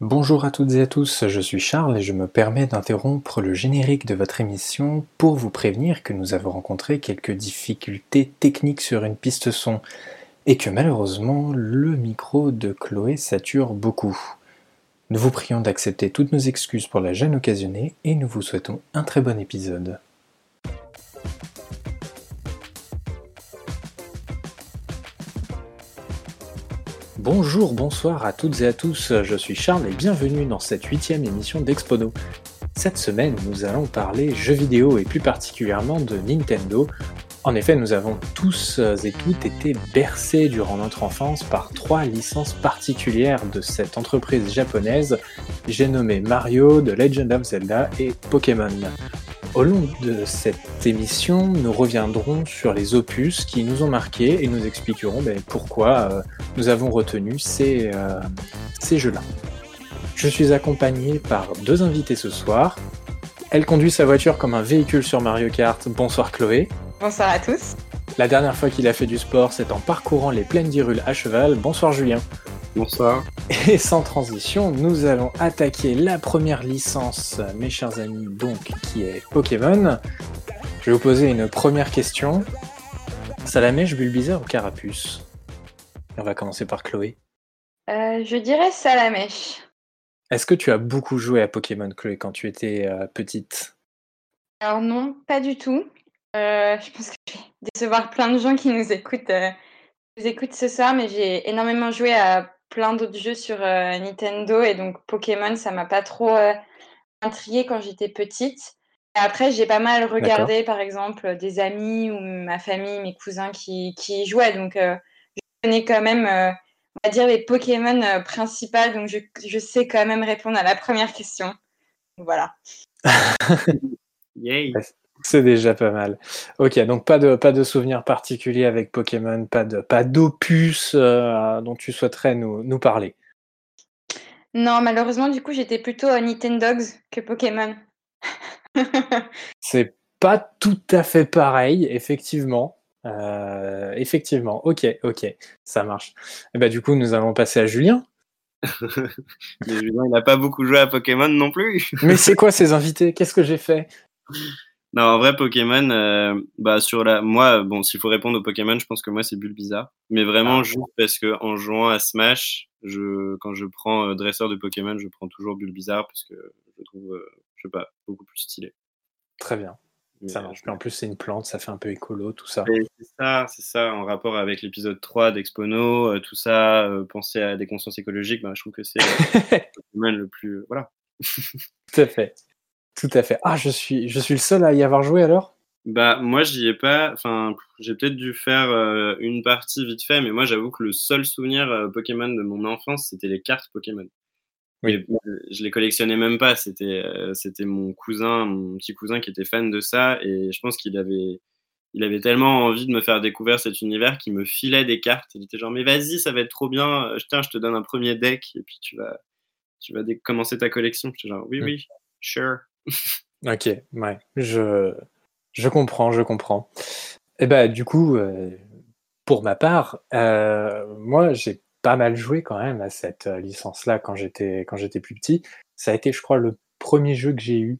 Bonjour à toutes et à tous, je suis Charles et je me permets d'interrompre le générique de votre émission pour vous prévenir que nous avons rencontré quelques difficultés techniques sur une piste son et que malheureusement le micro de Chloé sature beaucoup. Nous vous prions d'accepter toutes nos excuses pour la gêne occasionnée et nous vous souhaitons un très bon épisode. Bonjour, bonsoir à toutes et à tous, je suis Charles et bienvenue dans cette huitième émission d'Expono. Cette semaine, nous allons parler jeux vidéo et plus particulièrement de Nintendo. En effet, nous avons tous et toutes été bercés durant notre enfance par trois licences particulières de cette entreprise japonaise, j'ai nommé Mario, The Legend of Zelda et Pokémon. Au long de cette émission, nous reviendrons sur les opus qui nous ont marqués et nous expliquerons ben, pourquoi euh, nous avons retenu ces, euh, ces jeux-là. Je suis accompagné par deux invités ce soir. Elle conduit sa voiture comme un véhicule sur Mario Kart. Bonsoir Chloé. Bonsoir à tous. La dernière fois qu'il a fait du sport, c'est en parcourant les plaines d'Irule à cheval. Bonsoir Julien. Bonsoir. Et sans transition, nous allons attaquer la première licence, mes chers amis, donc, qui est Pokémon. Je vais vous poser une première question. Salamèche, Bulbizarre ou Carapuce? On va commencer par Chloé. Euh, je dirais Salamèche. Est-ce que tu as beaucoup joué à Pokémon, Chloé, quand tu étais euh, petite? Alors non, pas du tout. Euh, je pense que je vais décevoir plein de gens qui nous écoutent, nous écoutent ce soir, mais j'ai énormément joué à plein d'autres jeux sur euh, Nintendo et donc Pokémon, ça m'a pas trop euh, intrigué quand j'étais petite. Et après, j'ai pas mal regardé, par exemple, des amis ou ma famille, mes cousins qui, qui jouaient. Donc, euh, je connais quand même, on va dire, les Pokémon principales. Donc, je, je, sais quand même répondre à la première question. Voilà. Yay. C'est déjà pas mal. Ok, donc pas de, pas de souvenirs particuliers avec Pokémon, pas de pas d'opus euh, dont tu souhaiterais nous, nous, parler. Non, malheureusement, du coup, j'étais plutôt à Nintendogs que Pokémon. C'est pas tout à fait pareil, effectivement. Euh, effectivement, ok, ok, ça marche. Et bah, du coup, nous allons passer à Julien. Mais Julien, il n'a pas beaucoup joué à Pokémon non plus. Mais c'est quoi ces invités? Qu'est-ce que j'ai fait? Non, en vrai, Pokémon, euh, bah, sur la. Moi, bon, s'il faut répondre au Pokémon, je pense que moi, c'est Bulbizarre. Mais vraiment, ah. juste parce que en jouant à Smash, je, quand je prends euh, dresseur de Pokémon, je prends toujours Bulbizarre parce que je trouve, euh, je sais pas, beaucoup plus stylé. Très bien. ça marche. en plus, c'est une plante, ça fait un peu écolo, tout ça. C'est ça, c'est ça, en rapport avec l'épisode 3 d'Expono, tout ça, penser à des consciences écologiques, bah, je trouve que c'est Pokémon le plus. Voilà. tout à fait. Tout à fait. Ah, je suis, je suis le seul à y avoir joué alors? Bah, moi, j'y ai pas. Enfin, j'ai peut-être dû faire euh, une partie vite fait, mais moi, j'avoue que le seul souvenir euh, Pokémon de mon enfance, c'était les cartes Pokémon. Oui. je les collectionnais même pas. C'était, euh, c'était mon cousin, mon petit cousin qui était fan de ça, et je pense qu'il avait, il avait tellement envie de me faire découvrir cet univers qu'il me filait des cartes. Il était genre, mais vas-y, ça va être trop bien. Tiens, je te donne un premier deck, et puis tu vas, tu vas commencer ta collection. J'étais genre, oui, mm. oui, sure. Ok, ouais, je, je comprends, je comprends. Et eh ben, du coup, euh, pour ma part, euh, moi, j'ai pas mal joué quand même à cette euh, licence-là quand j'étais quand j'étais plus petit. Ça a été, je crois, le premier jeu que j'ai eu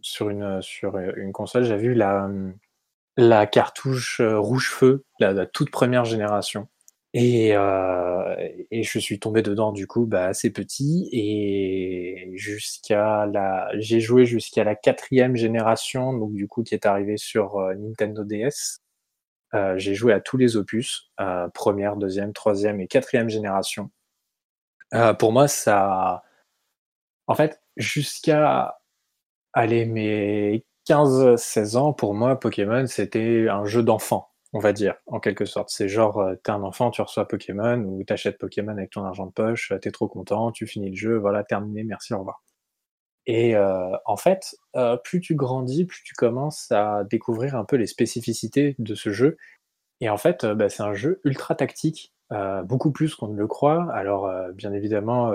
sur une sur une console. J'ai vu la la cartouche rouge feu, la toute première génération. Et, euh, et, je suis tombé dedans du coup bah, assez petit. Et jusqu'à la j'ai joué jusqu'à la quatrième génération donc du coup qui est arrivée sur euh, Nintendo DS euh, j'ai joué à tous les opus première deuxième troisième et quatrième génération. Pour moi ça en fait jusqu'à mes 15-16 ans pour moi Pokémon c'était un jeu d'enfant on va dire, en quelque sorte. C'est genre, euh, t'es un enfant, tu reçois Pokémon, ou t'achètes Pokémon avec ton argent de poche, euh, t'es trop content, tu finis le jeu, voilà, terminé, merci, au revoir. Et euh, en fait, plus tu grandis, plus tu commences à découvrir un peu les spécificités de ce jeu. Et en fait, bah, c'est un jeu ultra tactique, beaucoup plus qu'on ne le croit. Alors, bien évidemment,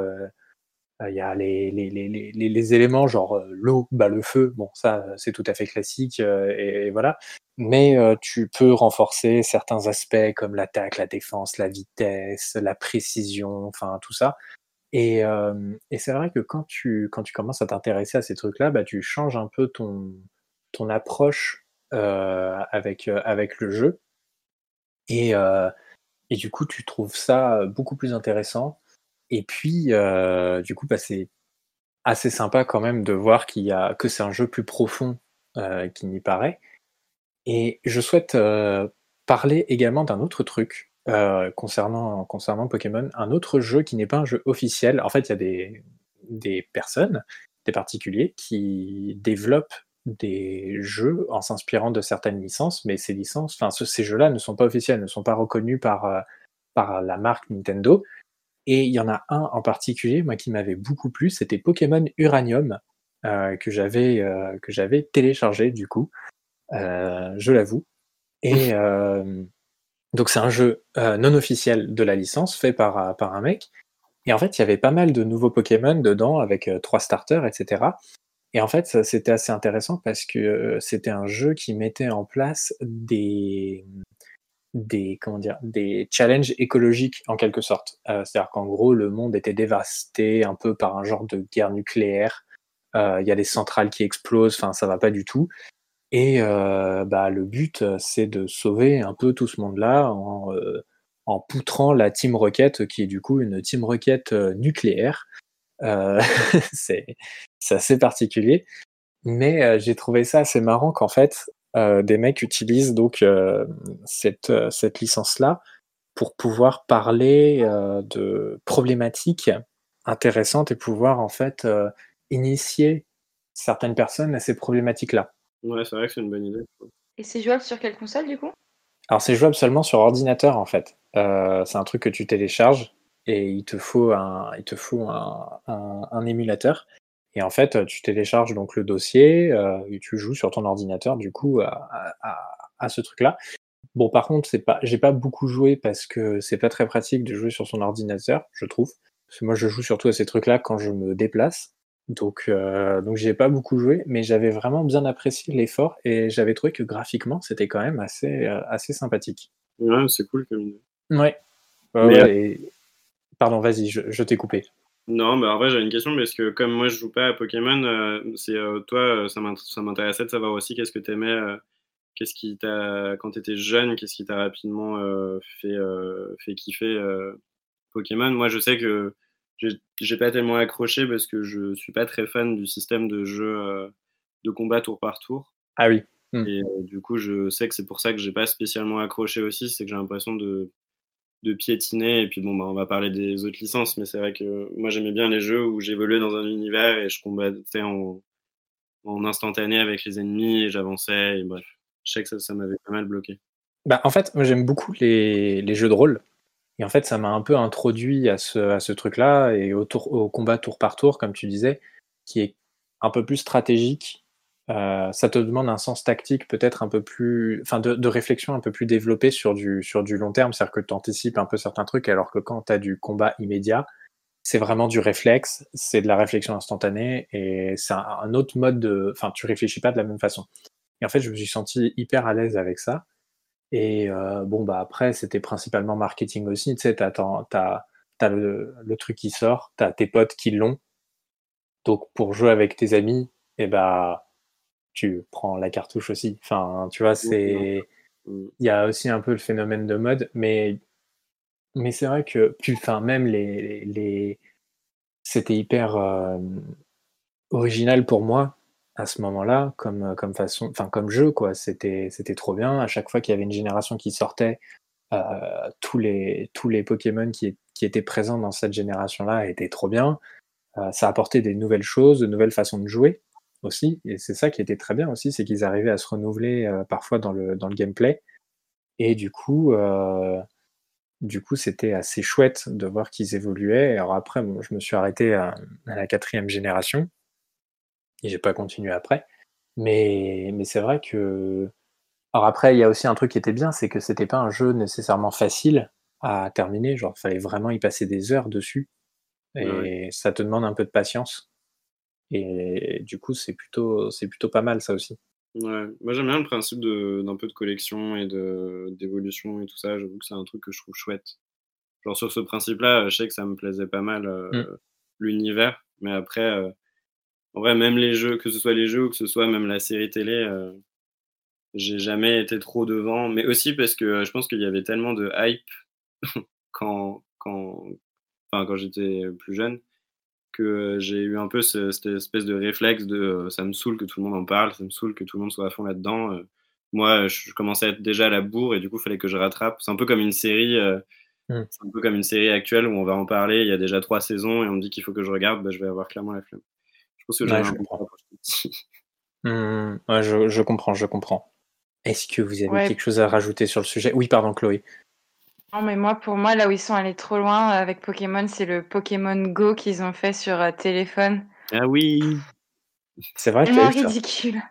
il y a les, les, les, les éléments genre l'eau, bah, le feu, bon, ça, c'est tout à fait classique, et, et, voilà mais tu peux renforcer certains aspects comme l'attaque, la défense, la vitesse, la précision, enfin tout ça. Et, euh, et c'est vrai que quand tu, quand tu commences à t'intéresser à ces trucs-là, bah, tu changes un peu ton, ton approche euh, avec, euh, avec le jeu. Et, euh, et du coup, tu trouves ça beaucoup plus intéressant. Et puis, euh, du coup, bah, c'est assez sympa quand même de voir qu'il y a, que c'est un jeu plus profond euh, qu'il n'y paraît. Et je souhaite euh, parler également d'un autre truc concernant, concernant Pokémon, un autre jeu qui n'est pas un jeu officiel. En fait, il y a des, des personnes, des particuliers qui développent des jeux en s'inspirant de certaines licences, mais ces licences, enfin ces jeux-là ne sont pas officiels, ne sont pas reconnus par, par la marque Nintendo. Et il y en a un en particulier, moi, qui m'avait beaucoup plu, c'était Pokémon Uranium, euh, que j'avais euh, que j'avais téléchargé du coup, euh, je l'avoue. Et donc c'est un jeu non officiel de la licence, fait par, par un mec. Et en fait, il y avait pas mal de nouveaux Pokémon dedans, avec trois starters, etc. Et en fait, c'était assez intéressant parce que c'était un jeu qui mettait en place des, des, comment dire, des challenges écologiques en quelque sorte. Euh, c'est-à-dire qu'en gros, le monde était dévasté un peu par un genre de guerre nucléaire. Euh, Il y a des centrales qui explosent, enfin, ça va pas du tout. Et euh, bah, le but, c'est de sauver un peu tout ce monde-là en, euh, en poutrant la Team Rocket, qui est du coup une Team Rocket euh, nucléaire. Euh, c'est assez particulier. Mais euh, j'ai trouvé ça assez marrant qu'en fait, euh, des mecs utilisent donc euh, cette, euh, cette licence-là pour pouvoir parler euh, de problématiques intéressantes et pouvoir en fait euh, initier certaines personnes à ces problématiques-là. Ouais, c'est vrai que c'est une bonne idée. Et c'est jouable sur quelle console du coup? Alors c'est jouable seulement sur ordinateur en fait. Euh, c'est un truc que tu télécharges et il te faut un, il te faut un, un, un émulateur. Et en fait, tu télécharges donc le dossier euh, et tu joues sur ton ordinateur du coup à, à, à ce truc-là. Bon, par contre, c'est pas, j'ai pas beaucoup joué parce que c'est pas très pratique de jouer sur son ordinateur, je trouve. Parce que moi, je joue surtout à ces trucs-là quand je me déplace. Donc, euh, donc j'ai pas beaucoup joué, mais j'avais vraiment bien apprécié l'effort et j'avais trouvé que graphiquement, c'était quand même assez, euh, assez sympathique. Ouais, c'est cool comme idée. Ouais. ouais, Mais, ouais, et- Pardon, vas-y, je, je t'ai coupé. Non, mais en vrai, j'avais une question parce que comme moi je joue pas à Pokémon, euh, c'est euh, toi, euh, ça m'int- ça m'intéressait de savoir aussi qu'est-ce que t'aimais, qu'est-ce qui t'a, quand t'étais jeune, qu'est-ce qui t'a rapidement fait, fait kiffer Pokémon? Moi, je sais que j'ai pas tellement accroché parce que je suis pas très fan du système de jeu de combat tour par tour. Ah oui. Hmm. Et du coup, je sais que c'est pour ça que j'ai pas spécialement accroché aussi, c'est que j'ai l'impression de de piétiner. Et puis bon, bah, on va parler des autres licences, mais c'est vrai que moi j'aimais bien les jeux où j'évoluais dans un univers et je combattais en, en instantané avec les ennemis et j'avançais. Et bref, je sais que ça, m'avait pas mal bloqué. Bah, en fait, moi j'aime beaucoup les, les jeux de rôle. Et en fait, ça m'a un peu introduit à ce, à ce truc-là et au combat tour par tour, comme tu disais, qui est un peu plus stratégique. Euh, ça te demande un sens tactique peut-être un peu plus, enfin de, de réflexion un peu plus développé sur du, sur du long terme, c'est-à-dire que tu anticipes un peu certains trucs, alors que quand tu as du combat immédiat, c'est vraiment du réflexe, c'est de la réflexion instantanée et c'est un, autre mode de, enfin tu réfléchis pas de la même façon. Et en fait, je me suis senti hyper à l'aise avec ça. Et euh, bon, bah après, c'était principalement marketing aussi. Tu sais, t'as, t'as, t'as, le, truc qui sort, t'as tes potes qui l'ont. Donc, pour jouer avec tes amis, et bah, tu prends la cartouche aussi. Enfin, tu vois, c'est. Mm. Il y a aussi un peu le phénomène de mode, mais, mais c'est vrai que, enfin, même les. les... C'était hyper euh, original pour moi à ce moment-là, comme, comme façon, enfin comme jeu quoi. C'était c'était trop bien. À chaque fois qu'il y avait une génération qui sortait, euh, tous les tous les Pokémon qui, qui étaient présents dans cette génération-là étaient trop bien. Euh, ça apportait des nouvelles choses, de nouvelles façons de jouer aussi. Et c'est ça qui était très bien aussi, c'est qu'ils arrivaient à se renouveler euh, parfois dans le dans le gameplay. Et du coup, euh, du coup, c'était assez chouette de voir qu'ils évoluaient. Alors après, bon, je me suis arrêté à, à la quatrième génération et j'ai pas continué après. Mais, mais c'est vrai que. Alors après, il y a aussi un truc qui était bien, c'est que c'était pas un jeu nécessairement facile à terminer. Genre, il fallait vraiment y passer des heures dessus. Et Ouais. ça te demande un peu de patience. Et du coup, c'est plutôt, c'est plutôt pas mal, ça aussi. Ouais. Moi j'aime bien le principe de- d'un peu de collection et de d'évolution et tout ça. J'avoue que c'est un truc que je trouve chouette. genre sur ce principe-là, je sais que ça me plaisait pas mal mmh. l'univers, mais après, en vrai, même les jeux, que ce soit les jeux ou que ce soit même la série télé, j'ai jamais été trop devant, mais aussi parce que je pense qu'il y avait tellement de hype quand, quand, enfin, quand j'étais plus jeune que j'ai eu un peu cette espèce de réflexe de ça me saoule que tout le monde en parle, ça me saoule que tout le monde soit à fond là-dedans. moi, je commençais à être déjà à la bourre et du coup, il fallait que je rattrape. C'est un peu comme une série. Mmh. C'est un peu comme une série actuelle où on va en parler, il y a déjà trois saisons et on me dit qu'il faut que je regarde, bah, je vais avoir clairement la flemme. Je pense que je, comprends. Mmh, je, je comprends, je comprends. Est-ce que vous avez quelque chose à rajouter sur le sujet? Oui, pardon, Chloé. Non, mais moi, pour moi, là où ils sont allés trop loin avec Pokémon, c'est le Pokémon Go qu'ils ont fait sur euh, téléphone. Ah oui C'est vrai Tellement ridicule.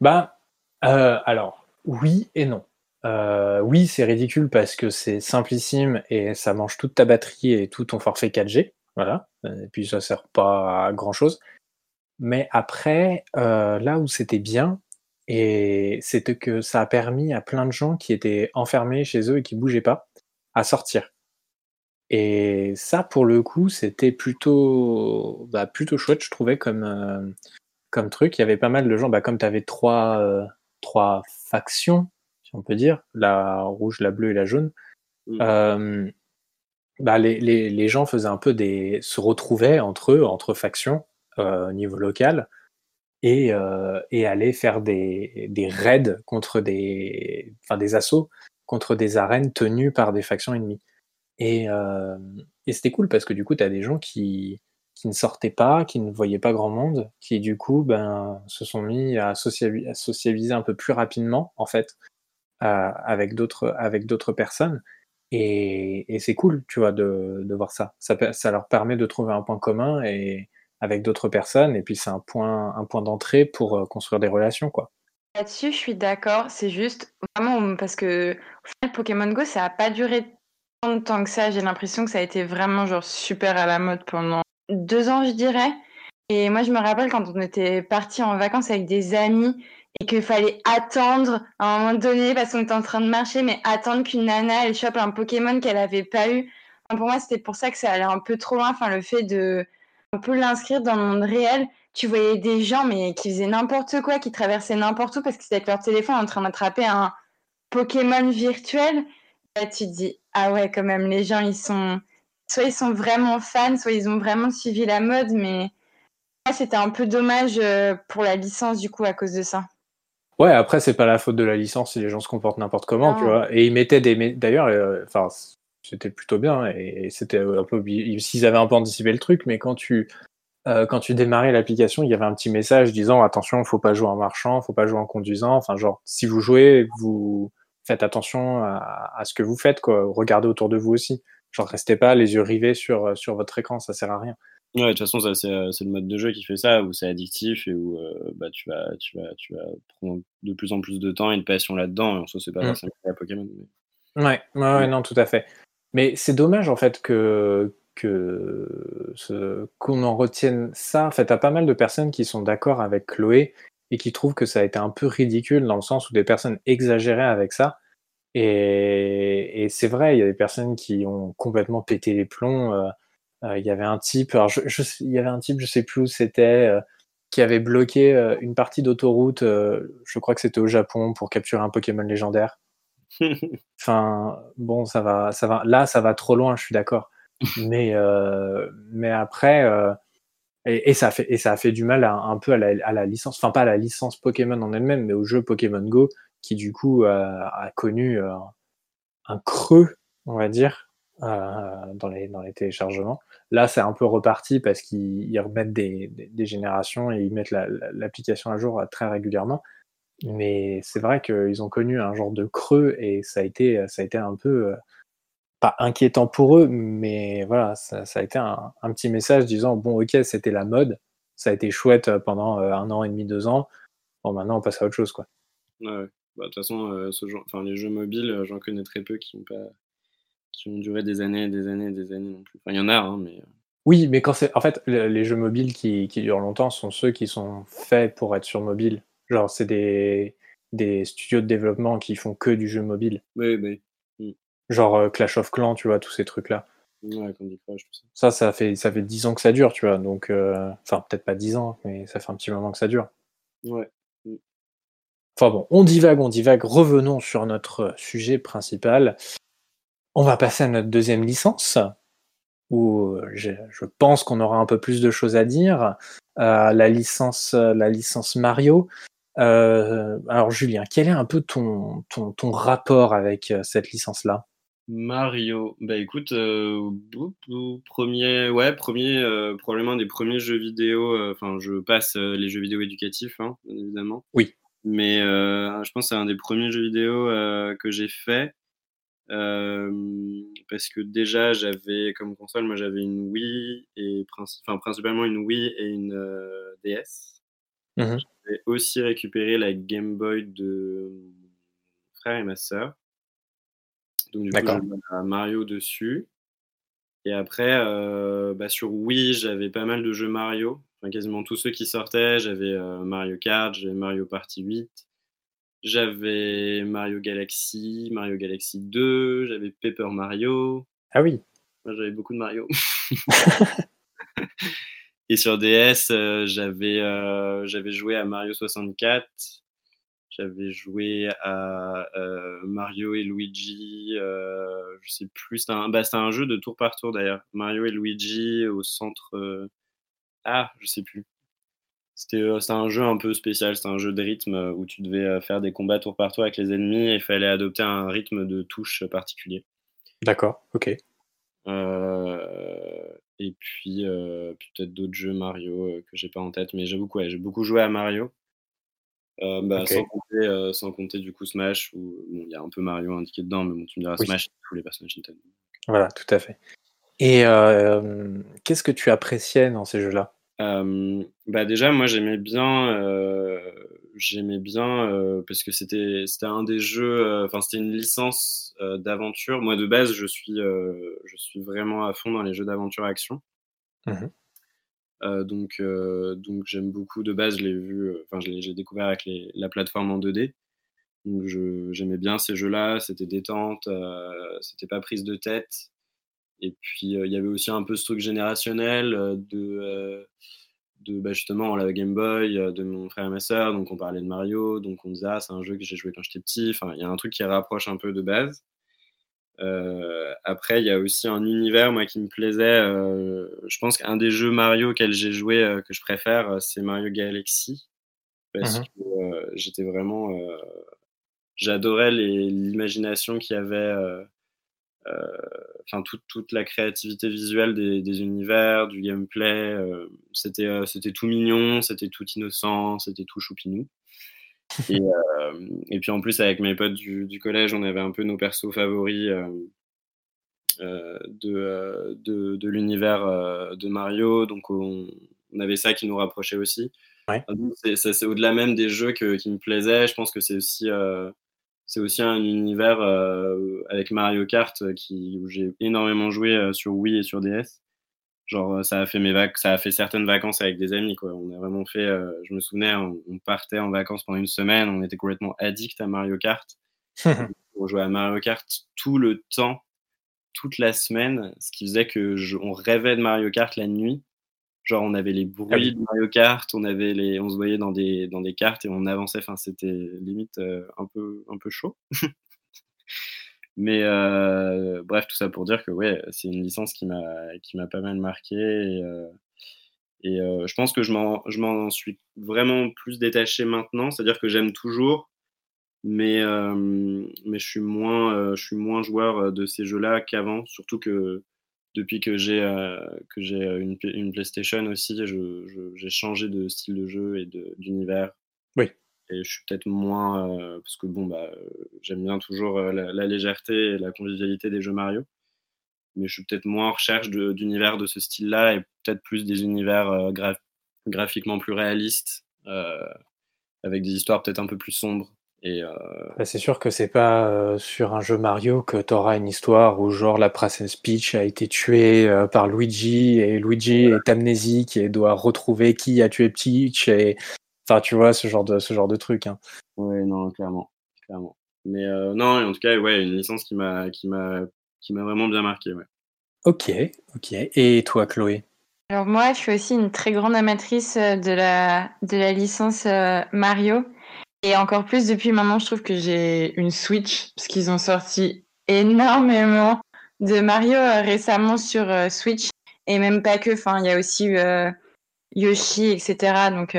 Bah, euh, alors, oui et non. Euh, oui, c'est ridicule parce que c'est simplissime et ça mange toute ta batterie et tout ton forfait 4G. Voilà. Et puis ça sert pas à grand chose. Mais après, là où c'était bien, et c'était que ça a permis à plein de gens qui étaient enfermés chez eux et qui bougeaient pas, à sortir. Et ça, pour le coup, c'était plutôt, bah, plutôt chouette, je trouvais, comme, euh, comme truc. Il y avait pas mal de gens, bah, comme tu avais trois, euh, trois factions, si on peut dire, la rouge, la bleue et la jaune, mmh. euh, bah, les, les, les, gens faisaient un peu des. se retrouvaient entre eux, entre factions, au niveau local, et, euh, et aller faire des, des raids contre des, enfin des assauts contre des arènes tenues par des factions ennemies. Et, euh, c'était cool parce que du coup, tu as des gens qui, qui ne sortaient pas, qui ne voyaient pas grand monde, qui du coup ben, se sont mis à, socialiser, un peu plus rapidement, en fait, euh, avec d'autres personnes. Et, c'est cool, tu vois, de, voir ça. ça. Ça leur permet de trouver un point commun et, avec d'autres personnes, et puis c'est un point, un point d'entrée pour euh, construire des relations, quoi. Là-dessus, je suis d'accord. C'est juste vraiment parce que au final, Pokémon Go, ça n'a pas duré tant de temps que ça. J'ai l'impression que ça a été vraiment genre super à la mode pendant deux ans, je dirais. Et moi, je me rappelle quand on était parti en vacances avec des amis et qu'il fallait attendre à un moment donné parce qu'on était en train de marcher, mais attendre qu'une nana elle chope un Pokémon qu'elle avait pas eu. pour moi, c'était pour ça que ça allait un peu trop loin. Enfin, le fait de on peut l'inscrire dans le monde réel. Tu voyais des gens, mais qui faisaient n'importe quoi, qui traversaient n'importe où parce que c'était avec leur téléphone en train d'attraper un Pokémon virtuel. Là, tu te dis, ah ouais, quand même, les gens, ils sont. Soit ils sont vraiment fans, soit ils ont vraiment suivi la mode, mais c'était un peu dommage euh, pour la licence, du coup, à cause de ça. Ouais, après, c'est pas la faute de la licence si les gens se comportent n'importe comment, tu vois. Et ils mettaient des. D'ailleurs, euh, enfin, c'était plutôt bien et, c'était un peu s'ils avaient un peu anticipé le truc mais quand tu euh, quand tu démarrais l'application il y avait un petit message disant attention faut pas jouer en marchant faut pas jouer en conduisant enfin genre si vous jouez vous faites attention à, ce que vous faites quoi regardez autour de vous aussi genre restez pas les yeux rivés sur sur votre écran ça sert à rien Ouais, de toute façon, ça, c'est, le mode de jeu qui fait ça, où c'est addictif et où euh, bah, tu, vas, tu, vas, tu vas prendre de plus en plus de temps et de passion là-dedans. Et en soi, c'est pas mmh. forcément à Pokémon. Ouais, ouais, ouais, non, tout à fait. Mais c'est dommage en fait que, que qu'on en retienne ça. En fait, t'as pas mal de personnes qui sont d'accord avec Chloé et qui trouvent que ça a été un peu ridicule dans le sens où des personnes exagéraient avec ça. Et, et c'est vrai, il y a des personnes qui ont complètement pété les plombs. Euh, euh, il y avait un type, alors je, il y avait un type, je sais plus où c'était, euh, qui avait bloqué une partie d'autoroute. je crois que c'était au Japon pour capturer un Pokémon légendaire. enfin, bon, ça va, ça va. Là, ça va trop loin, je suis d'accord. Mais, euh, mais après, euh, et, ça a fait, et ça a fait du mal un peu à la, licence, enfin pas à la licence Pokémon en elle-même, mais au jeu Pokémon Go, qui du coup a connu euh, un creux, on va dire, dans, les, téléchargements. Là, c'est un peu reparti parce qu'ils remettent des, générations et ils mettent l'application à jour très régulièrement. Mais c'est vrai qu'ils ont connu un genre de creux et ça a été, ça a été un peu, euh, pas inquiétant pour eux, mais voilà, ça, a été un, petit message disant bon, ok, c'était la mode, ça a été chouette pendant euh, un an et demi, deux ans. Bon, maintenant on passe à autre chose, quoi. Ouais, bah, de toute façon, euh, ce genre, enfin, les jeux mobiles, j'en connais très peu qui ont pas, qui ont duré des années, des années, des années non plus. Enfin, il y en a, hein, mais. Oui, mais quand c'est, en fait, les jeux mobiles qui, qui durent longtemps sont ceux qui sont faits pour être sur mobile. Genre, c'est des, des studios de développement qui font que du jeu mobile. Oui, oui. Genre euh, Clash of Clans, tu vois, tous ces trucs-là. Ouais, Candy Crush, tout ça. Ça, ça fait, ça fait 10 ans que ça dure, tu vois. Donc, euh, enfin, peut-être pas 10 ans, mais ça fait un petit moment que ça dure. Ouais. Enfin bon, on divague, on divague. Revenons sur notre sujet principal. On va passer à notre deuxième licence, où je, je pense qu'on aura un peu plus de choses à dire. Euh, la licence, la licence Mario. Euh, alors Julien, quel est un peu ton, ton, ton rapport avec euh, cette licence-là? Mario, bah écoute, euh, premier, ouais, premier, euh, probablement un des premiers jeux vidéo. euh, Enfin, je passe euh, les jeux vidéo éducatifs, hein, évidemment. Oui. Mais je pense que c'est un des premiers jeux vidéo que j'ai fait. Parce que déjà, j'avais comme console, moi j'avais une Wii et princi- principalement une Wii et une DS. Mhm. J'ai aussi récupéré la Game Boy de mon frère et ma sœur. Donc du coup, à Mario dessus. Et après, euh, bah, sur Wii, j'avais pas mal de jeux Mario. Enfin, quasiment tous ceux qui sortaient. J'avais euh, Mario Kart, j'avais Mario Party 8, j'avais Mario Galaxy, Mario Galaxy 2, j'avais Paper Mario. Ah oui, j'avais beaucoup de Mario. Et sur DS, euh, j'avais euh, j'avais joué à Mario 64. J'avais joué à euh, Mario et Luigi. euh, je sais plus. C'était un, bah, c'était un jeu de tour par tour d'ailleurs. Mario et Luigi au centre. euh, Ah, je sais plus. C'était un jeu un peu spécial. C'était un jeu de rythme où tu devais faire des combats tour par tour avec les ennemis et il fallait adopter un rythme de touche particulier. d'accord, ok. Euh, et puis, euh, puis peut-être d'autres jeux Mario euh, que j'ai pas en tête, mais j'ai beaucoup, ouais, j'ai beaucoup joué à Mario. Euh, bah, sans, compter, euh, sans compter du coup Smash, où bon, il y a un peu Mario indiqué dedans, mais bon, tu me diras Oui. Smash, c'est tous les personnages Nintendo. Voilà, tout à fait. Et euh, qu'est-ce que tu appréciais dans ces jeux-là? Bah déjà, moi j'aimais bien, j'aimais bien parce que c'était c'était un des jeux, enfin c'était une licence d'aventure. Moi de base, je suis je suis vraiment à fond dans les jeux d'aventure action. Mhm. Euh, donc euh, donc j'aime beaucoup de base. Je l'ai vu, euh, enfin j'ai découvert avec la plateforme en 2D. Donc je j'aimais bien ces jeux-là. C'était détente, c'était pas prise de tête. Et puis, il y avait aussi un peu ce truc générationnel de, de bah, justement la Game Boy, de mon frère et ma sœur. Donc, on parlait de Mario. Donc, on disait, ah, c'est un jeu que j'ai joué quand j'étais petit. Enfin, il y a un truc qui rapproche un peu de base. Euh, après, il y a aussi un univers, moi, qui me plaisait. Euh, je pense qu'un des jeux Mario auxquels j'ai joué euh, que je préfère, c'est Mario Galaxy. Parce Mhm. que j'étais vraiment. J'adorais l'imagination qu'il y avait. enfin toute, toute la créativité visuelle des, des univers, du gameplay. c'était c'était tout mignon, c'était tout innocent, c'était tout choupinou. Et, euh, et puis en plus avec mes potes du, du collège, on avait un peu nos persos favoris euh, euh, de, de, de l'univers de Mario, donc on, on avait ça qui nous rapprochait aussi. Ouais. Donc, c'est- au-delà même des jeux que, qui me plaisaient. Je pense que c'est aussi euh, aussi un univers avec Mario Kart qui, où j'ai énormément joué sur Wii et sur DS. Genre, euh, ça a fait mes vac ça a fait certaines vacances avec des amis, quoi. On a vraiment fait, euh, je me souvenais, on, on partait en vacances pendant une semaine, on était complètement addict à Mario Kart. On jouait à Mario Kart tout le temps, toute la semaine, ce qui faisait que je- on rêvait de Mario Kart la nuit. Genre, on avait les bruits Ah de Mario Kart, on avait les, on se voyait dans des, dans des cartes et on avançait. Enfin, c'était limite euh, un peu, un peu chaud. Mais euh, bref, tout ça pour dire que ouais, c'est une licence qui m'a, pas mal marqué et, euh, euh, je pense que je m'en, suis vraiment plus détaché maintenant. C'est-à-dire que j'aime toujours, mais mais je suis moins, je suis moins joueur de ces jeux-là qu'avant. Surtout que depuis que j'ai une, une PlayStation aussi, j'ai changé de style de jeu et d'univers. Oui. Et je suis peut-être moins euh, parce que bon bah euh, j'aime bien toujours euh, la, la légèreté et la convivialité des jeux Mario, mais je suis peut-être moins en recherche d'univers de ce style-là et peut-être plus des univers gra- graphiquement plus réalistes avec des histoires peut-être un peu plus sombres. Et euh, Bah, c'est sûr que c'est pas euh, sur un jeu Mario que tu auras une histoire où genre la Princess Peach a été tuée euh, par Luigi et Luigi est amnésique et doit retrouver qui a tué Peach et enfin tu vois ce genre de ce genre de truc. Hein. Ouais, non, clairement, clairement. Mais euh, non, en tout cas, ouais, une licence qui m'a, qui m'a, qui m'a vraiment bien marqué, ouais. Ok, ok. Et toi, Chloé? Alors moi, je suis aussi une très grande amatrice de la, de la licence Mario. Et encore plus depuis maintenant, je trouve que j'ai une Switch, parce qu'ils ont sorti énormément de Mario récemment sur Switch. Et même pas que, enfin, il y a aussi Yoshi, etc. Donc,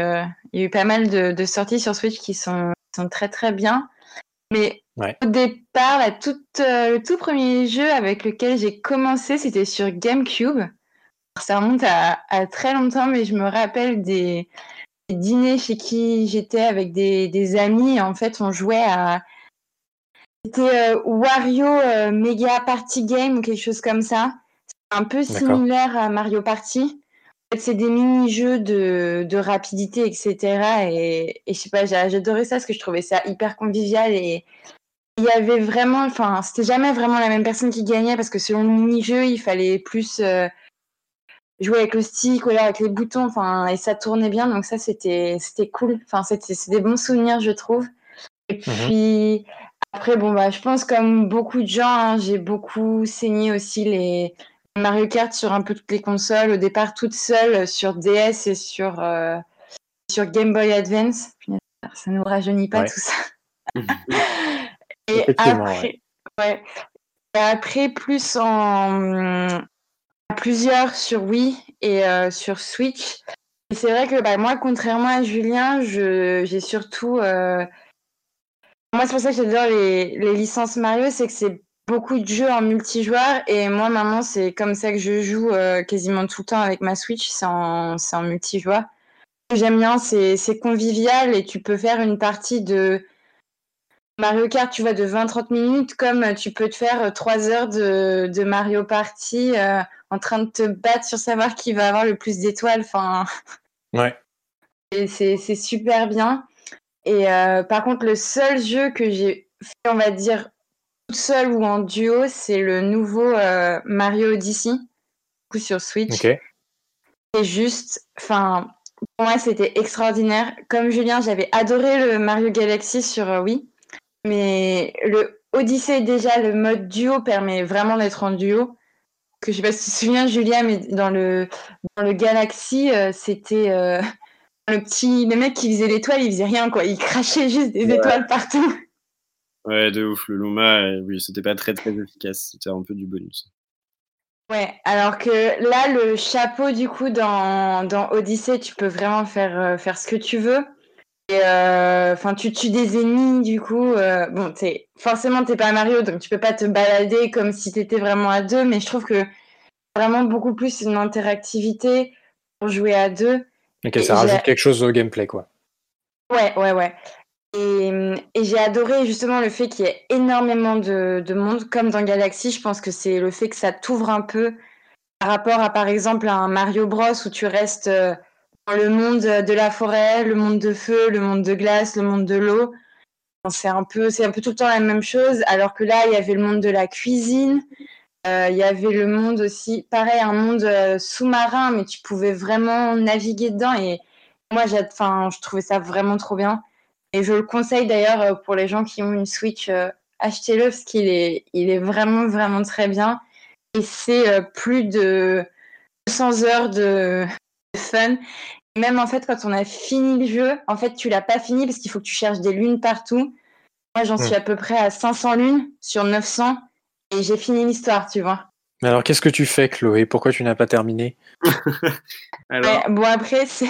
il y a eu pas mal de, de sorties sur Switch qui sont, sont très très bien. Mais au départ, euh, le tout premier jeu avec lequel j'ai commencé, c'était sur GameCube. Ça remonte à, très longtemps, mais je me rappelle des, dîners chez qui j'étais avec des, amis. En fait, on jouait à. C'était euh, Wario euh, Mega Party Game ou quelque chose comme ça. C'est un peu similaire à Mario Party. C'est des mini-jeux de, rapidité, etc. Et, et je sais pas, j'adorais ça parce que je trouvais ça hyper convivial et, il y avait vraiment, enfin, c'était jamais vraiment la même personne qui gagnait parce que selon le mini-jeu, il fallait plus euh, jouer avec le stick ou alors avec les boutons, enfin, et ça tournait bien, donc ça c'était c'était cool. Enfin, c'était des bons souvenirs, je trouve. Et mhm. puis après, bon bah, je pense comme beaucoup de gens, hein, j'ai beaucoup saigné aussi les Mario Kart sur un peu toutes les consoles. Au départ, toute seule sur DS et sur euh, sur Game Boy Advance. Ça nous rajeunit pas tout ça. Et après, ouais. après, plus en plusieurs sur Wii et euh, sur Switch. c'est vrai que bah, moi, contrairement à Julien, j'ai surtout. Euh, moi, c'est pour ça que j'adore les, les, licences Mario, c'est que c'est beaucoup de jeux en multijoueur. Et moi, maintenant, c'est comme ça que je joue euh, quasiment tout le temps avec ma Switch, c'est en, en multijoueur. J'aime bien, c'est convivial et tu peux faire une partie de Mario Kart, tu vois, de 20-30 minutes, comme tu peux te faire 3 heures de, Mario Party euh, en train de te battre sur savoir qui va avoir le plus d'étoiles. Enfin, ouais. C'est super bien. Et euh, par contre, le seul jeu que j'ai fait, on va dire, toute seule ou en duo, c'est le nouveau euh, Mario Odyssey, coup sur Switch. Ok. Et juste, enfin, pour moi, c'était extraordinaire. Comme Julien, j'avais adoré le Mario Galaxy sur Wii. Mais le Odyssey, déjà, le mode duo permet vraiment d'être en duo. Que je sais pas si tu te souviens, Julia, mais dans le, dans le Galaxy, euh, c'était euh, le petit le mec qui faisait l'étoile, il faisait rien, quoi. Il crachait juste des étoiles partout. Ouais, de ouf. Le Luma, euh, oui, c'était pas très très efficace. C'était un peu du bonus. Ouais, alors que là, le chapeau, du coup, dans, dans Odyssey, tu peux vraiment faire, faire ce que tu veux. Euh, enfin, tu tues des ennemis, du coup. Euh, bon, es, forcément, t'es pas Mario, donc tu peux pas te balader comme si t'étais vraiment à deux, mais je trouve que vraiment beaucoup plus une interactivité pour jouer à deux. Ok, ça rajoute quelque chose au gameplay, quoi. Ouais, ouais, ouais. Et, j'ai adoré justement le fait qu'il y ait énormément de, de, monde, comme dans Galaxy. Je pense que c'est le fait que ça t'ouvre un peu par rapport à, par exemple, un Mario Bros où tu restes. Euh, le monde de la forêt, le monde de feu, le monde de glace, le monde de l'eau. C'est un peu, un peu tout le temps la même chose. Alors que là, il y avait le monde de la cuisine. Euh, il y avait le monde aussi, pareil, un monde euh, sous-marin, mais tu pouvais vraiment naviguer dedans. Et moi, enfin, je trouvais ça vraiment trop bien. Et je le conseille d'ailleurs euh, pour les gens qui ont une Switch, achetez-le parce qu'il est, il est vraiment, vraiment très bien. Et c'est plus de 200 heures de fun même en fait, quand on a fini le jeu, en fait, tu l'as pas fini parce qu'il faut que tu cherches des lunes partout. Moi, j'en suis à peu près à 500 lunes sur 900 et j'ai fini l'histoire, tu vois. Mais alors, qu'est-ce que tu fais, Chloé? Pourquoi tu n'as pas terminé? Bon, après, c'est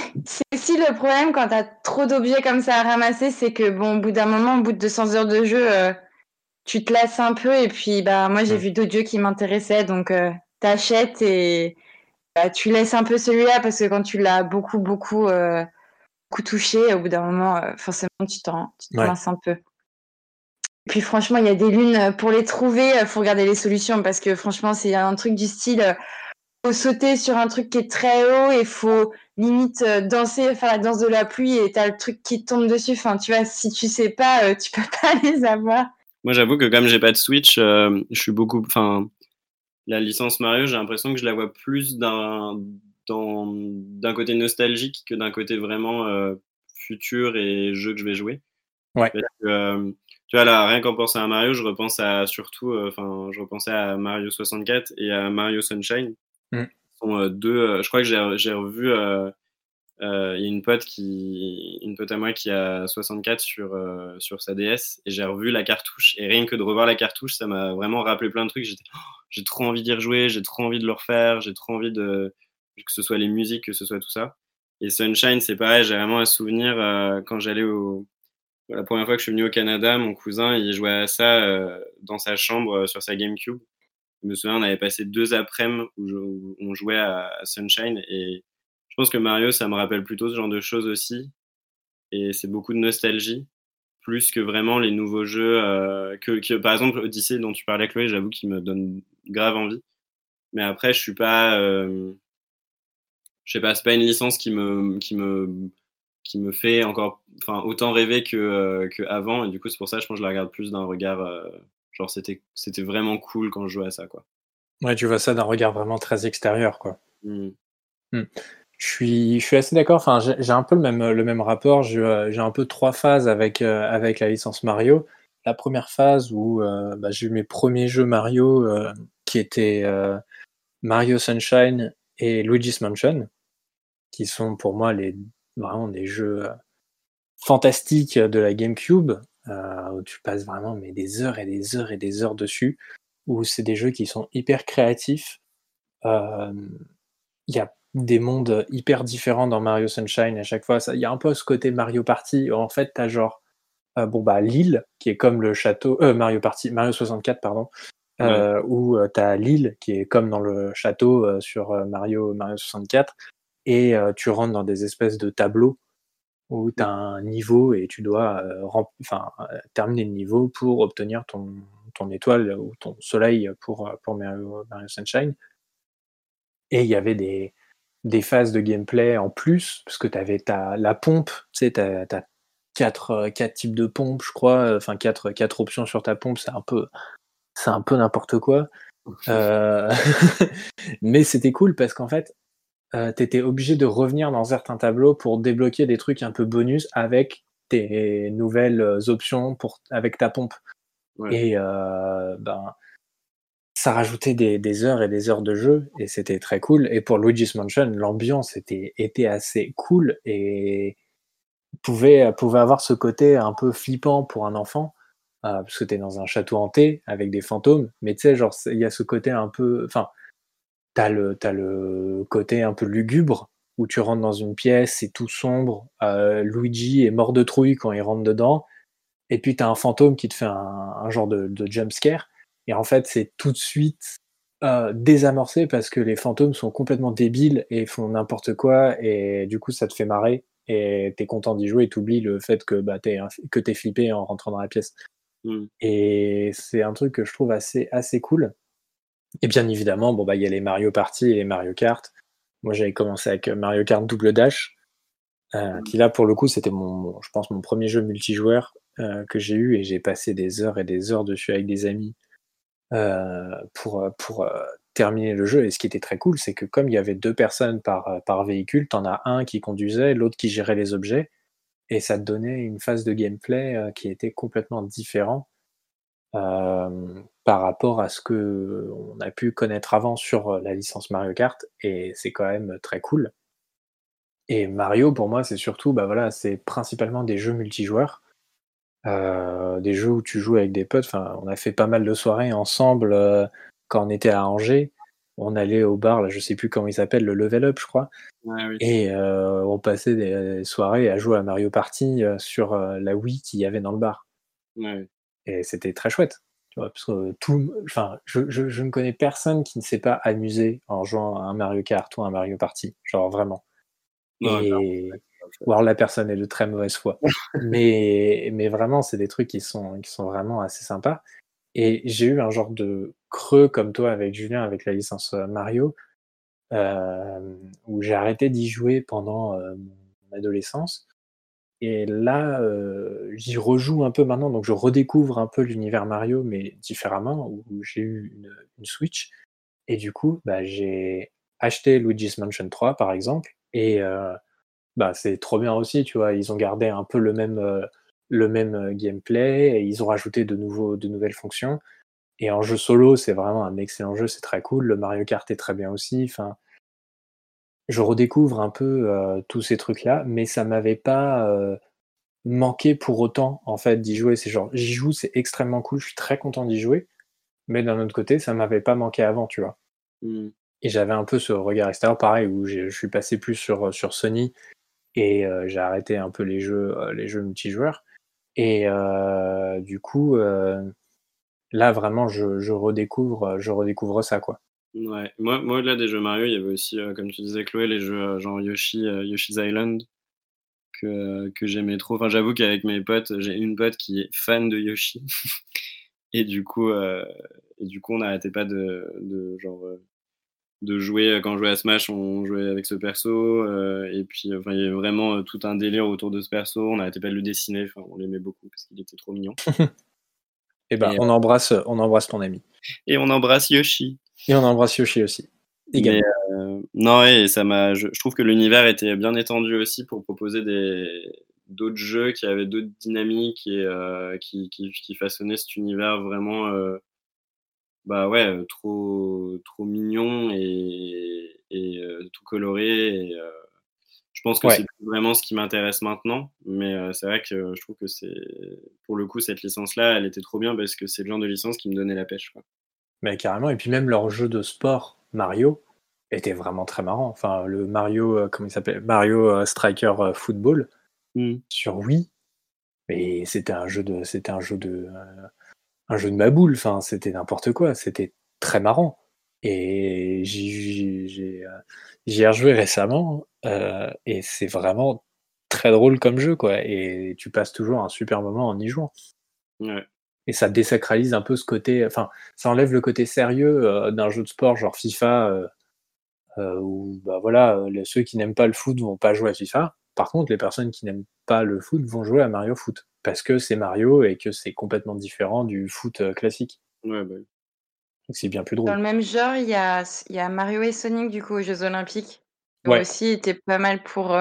aussi le problème quand tu as trop d'objets comme ça à ramasser, c'est que, bon, au bout d'un moment, au bout de 200 heures de jeu, euh, tu te lasses un peu. Et puis, bah, moi, j'ai hmm. vu d'autres jeux qui m'intéressaient, donc euh, t'achètes et bah, tu laisses un peu celui-là parce que quand tu l'as beaucoup, beaucoup, euh, beaucoup touché, au bout d'un moment, euh, forcément, tu t'en lasses un peu. Et puis franchement, il y a des lunes euh, pour les trouver, il faut regarder les solutions parce que franchement, c'est un truc du style faut sauter sur un truc qui est très haut et faut limite danser, faire la danse de la pluie et t'as le truc qui tombe dessus. Enfin, tu vois, si tu sais pas, tu peux pas les avoir. Moi, j'avoue que comme j'ai pas de Switch, je suis beaucoup, enfin, la licence Mario, j'ai l'impression que je la vois plus d'un d'un côté nostalgique que d'un côté vraiment euh, futur et jeu que je vais jouer. Ouais. Euh, tu vois, là, rien qu'en pensant à Mario, je repense à surtout, euh, enfin, je repensais à Mario 64 et à Mario Sunshine. Mm. sont deux, je crois que j'ai revu il y a une pote qui, une pote à moi qui a 64 sur sur sa DS et j'ai revu la cartouche et rien que de revoir la cartouche, ça m'a vraiment rappelé plein de trucs. J'étais, oh, j'ai trop envie d'y rejouer, j'ai trop envie de le refaire, j'ai trop envie de que ce soit les musiques, que ce soit tout ça. Et Sunshine, c'est pareil, j'ai vraiment un souvenir quand j'allais au la première fois que je suis venu au Canada, mon cousin il jouait à ça dans sa chambre sur sa GameCube. Je me souviens, on avait passé deux après-midi où, on jouait à Sunshine et je pense que Mario, ça me rappelle plutôt ce genre de choses aussi. Et c'est beaucoup de nostalgie, plus que vraiment les nouveaux jeux. Euh, que, par exemple, Odyssey, dont tu parlais, Chloé, j'avoue qu'il me donne grave envie. Mais après, je suis pas. Euh, je sais pas, c'est pas une licence qui me, qui me, qui me fait encore enfin, autant rêver que, euh, que avant. Et du coup, c'est pour ça, je pense que je la regarde plus d'un regard. genre, c'était, c'était vraiment cool quand je jouais à ça, quoi. Ouais, tu vois ça d'un regard vraiment très extérieur, quoi. Mmh. Mmh. Je suis, je suis assez d'accord. Enfin, j'ai un peu le même, le même rapport. Euh, j'ai un peu trois phases avec, euh, avec la licence Mario. La première phase où euh, bah, j'ai eu mes premiers jeux Mario qui étaient Mario Sunshine et Luigi's Mansion, qui sont pour moi les, vraiment des jeux fantastiques de la GameCube, où tu passes vraiment mais des heures et des heures et des heures dessus, où c'est des jeux qui sont hyper créatifs. Il y a des mondes hyper différents dans Mario Sunshine à chaque fois. Il y a un peu ce côté Mario Party où en fait tu as genre euh, bon bah l'île qui est comme le château euh, Mario Party Mario 64 pardon euh, où tu as l'île qui est comme dans le château sur Mario Mario 64 et tu rentres dans des espèces de tableaux où tu as un niveau et tu dois enfin terminer le niveau pour obtenir ton, ton étoile ou ton soleil pour, pour Mario, Mario Sunshine. Et il y avait des, des phases de gameplay en plus, parce que tu avais ta, la pompe, tu sais, tu as, quatre, euh, quatre, types de pompes, je crois, enfin quatre, quatre options sur ta pompe, c'est un peu, c'est un peu n'importe quoi. Euh, mais c'était cool parce qu'en fait, euh, tu étais obligé de revenir dans certains tableaux pour débloquer des trucs un peu bonus avec tes nouvelles options pour, avec ta pompe. Et ben, ça rajoutait des, heures et des heures de jeu et c'était très cool. Et pour Luigi's Mansion, l'ambiance était, était assez cool et pouvait, pouvait avoir ce côté un peu flippant pour un enfant, euh, parce que t'es dans un château hanté avec des fantômes, mais tu sais, genre, il y a ce côté un peu. Enfin, t'as le, as le côté un peu lugubre où tu rentres dans une pièce, c'est tout sombre, euh, Luigi est mort de trouille quand il rentre dedans, et puis t'as un fantôme qui te fait un, un genre de, de jump scare et en fait, c'est tout de suite euh, désamorcé parce que les fantômes sont complètement débiles et font n'importe quoi. Et du coup, ça te fait marrer. Et t'es content d'y jouer et t'oublies le fait que bah, t'es, que t'es flippé en rentrant dans la pièce. Mmh. Et c'est un truc que je trouve assez, assez cool. Et bien évidemment, bon, bah, il y a les Mario Party et les Mario Kart. Moi, j'avais commencé avec Mario Kart Double Dash, euh, mmh. qui là, pour le coup, c'était mon, je pense, mon premier jeu multijoueur euh, que j'ai eu et j'ai passé des heures et des heures dessus avec des amis euh, pour, euh, pour euh, terminer le jeu. Et ce qui était très cool, c'est que comme il y avait deux personnes par, par véhicule, t'en as un qui conduisait, l'autre qui gérait les objets, et ça te donnait une phase de gameplay qui était complètement différent par rapport à ce que on a pu connaître avant sur la licence Mario Kart, et c'est quand même très cool. Et Mario, pour moi, c'est surtout, bah voilà, c'est principalement des jeux multijoueurs. Euh, des jeux où tu joues avec des potes. Enfin, on a fait pas mal de soirées ensemble euh, quand on était à Angers. On allait au bar, là, je sais plus comment il s'appelle, le Level Up, je crois. Et euh, on passait des soirées à jouer à Mario Party sur la Wii qu'il y avait dans le bar. Et c'était très chouette. Parce que tout, enfin, je, je, je, ne connais personne qui ne s'est pas amusé en jouant à un Mario Kart ou un Mario Party. Genre vraiment. et, ou alors la personne est de très mauvaise foi. mais, mais vraiment, c'est des trucs qui sont, qui sont vraiment assez sympas. Et j'ai eu un genre de creux comme toi avec Julien, avec la licence euh, Mario, euh, où j'ai arrêté d'y jouer pendant euh, mon adolescence. Et là, j'y rejoue un peu maintenant, donc je redécouvre un peu l'univers Mario, mais différemment, où j'ai eu une, Switch. Et du coup, bah, j'ai acheté Luigi's Mansion 3, par exemple, et bah, c'est trop bien aussi, tu vois. Ils ont gardé un peu le même, euh, le même gameplay, et ils ont rajouté de, nouveaux, de nouvelles fonctions. Et en jeu solo, c'est vraiment un excellent jeu, c'est très cool. Le Mario Kart est très bien aussi. Je redécouvre un peu tous ces trucs-là, mais ça m'avait pas manqué pour autant en fait d'y jouer. C'est genre, j'y joue, c'est extrêmement cool, je suis très content d'y jouer, mais d'un autre côté, ça m'avait pas manqué avant, tu vois. Mmh. Et j'avais un peu ce regard extérieur, pareil, où je suis passé plus sur, sur Sony et j'ai arrêté un peu les jeux, les jeux multijoueurs. Et du coup, là vraiment, je, je, redécouvre, je redécouvre ça, quoi. Ouais, moi, moi au-delà des jeux Mario, il y avait aussi, comme tu disais, Chloé, les jeux genre Yoshi, Yoshi's Island que, que j'aimais trop. Enfin, j'avoue qu'avec mes potes, j'ai une pote qui est fan de Yoshi. et du coup, et du coup, on n'arrêtait pas de, de genre de jouer quand on jouait à Smash, on jouait avec ce perso. et puis, enfin, il y avait vraiment tout un délire autour de ce perso. On n'arrêtait pas de le dessiner. Enfin, on l'aimait beaucoup parce qu'il était trop mignon. Eh ben, et ben, on embrasse, on embrasse ton ami. Et on embrasse Yoshi. Et on embrasse Yoshi aussi. Euh, non, et ça m'a. Je, trouve que l'univers était bien étendu aussi pour proposer des d'autres jeux qui avaient d'autres dynamiques et euh, qui, qui, qui, façonnaient cet univers vraiment. Euh, bah ouais, trop trop mignon et, et tout coloré. Et, je pense que c'est vraiment ce qui m'intéresse maintenant, mais c'est vrai que je trouve que c'est pour le coup cette licence-là, elle était trop bien parce que c'est le genre de licence qui me donnait la pêche. Quoi. Mais carrément, et puis même leur jeu de sport, Mario, était vraiment très marrant. Enfin, le Mario, euh, comment il s'appelle Mario euh, Striker euh, Football mmh. sur Wii. Mais c'était un jeu de, c'était un jeu de, un jeu de ma boule. Enfin, c'était n'importe quoi. C'était très marrant. Et j'y ai rejoué récemment et c'est vraiment très drôle comme jeu, quoi. Et tu passes toujours un super moment en y jouant. Ouais et ça désacralise un peu ce côté, enfin, ça enlève le côté sérieux euh, d'un jeu de sport genre FIFA, euh, euh, où bah voilà, ceux qui n'aiment pas le foot vont pas jouer à FIFA. Par contre, les personnes qui n'aiment pas le foot vont jouer à Mario Foot parce que c'est Mario et que c'est complètement différent du foot classique. Ouais, bah. c'est bien plus drôle. Dans le même genre, il y a, y a Mario et Sonic du coup aux Jeux Olympiques. Qui aussi était pas mal pour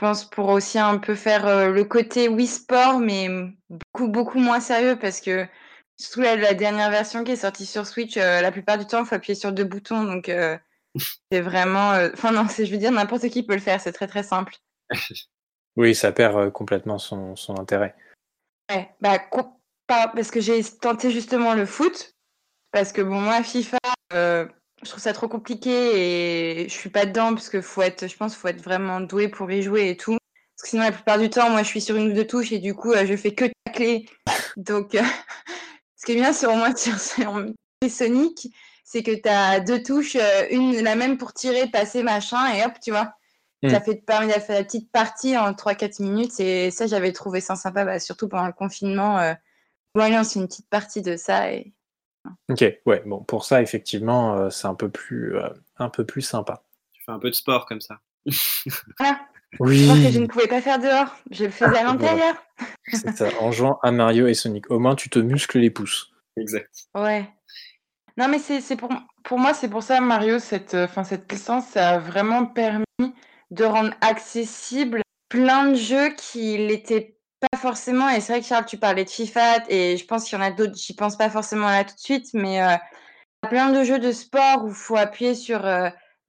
pense pour aussi un peu faire euh, le côté Wii Sport, mais beaucoup, beaucoup moins sérieux parce que surtout la, dernière version qui est sortie sur Switch, euh, la plupart du temps, il faut appuyer sur deux boutons. Donc, euh, c'est vraiment. Enfin, non, je veux dire, n'importe qui peut le faire, c'est très, très simple. oui, ça perd complètement son, son intérêt. Ouais, bah, parce que j'ai tenté justement le foot, parce que bon, moi, FIFA, je trouve ça trop compliqué et je suis pas dedans parce que faut être, je pense, faut être vraiment doué pour y jouer et tout. Parce que sinon, la plupart du temps, moi, je suis sur une ou deux touches et du coup, euh, je fais que tacler. Donc, euh, ce qui est bien sur moi sur, Sonic, c'est que tu as deux touches, euh, une la même pour tirer, passer, machin, et hop, tu vois. Ça hmm. fait permis de faire la petite partie en 3-4 minutes. Et ça, j'avais trouvé ça sympa, bah, surtout pendant le confinement. Euh, on fait une petite partie de ça et Ok, ouais, bon, pour ça, effectivement, euh, c'est un peu plus, euh, un peu plus sympa. Tu fais un peu de sport comme ça. voilà. Oui. Sport que je ne pouvais pas faire dehors, je le faisais à ah, l'intérieur. c'est ça, en jouant à Mario et Sonic. Au moins, tu te muscles les pouces. Exact. Ouais. Non, mais c'est pour, pour moi, c'est pour ça, Mario, cette, euh, fin, cette licence, ça a vraiment permis de rendre accessible plein de jeux qui l'étaient pas forcément, et c'est vrai que Charles, tu parlais de FIFA, et je pense qu'il y en a d'autres, j'y pense pas forcément là tout de suite, mais euh, il y a plein de jeux de sport où il faut appuyer sur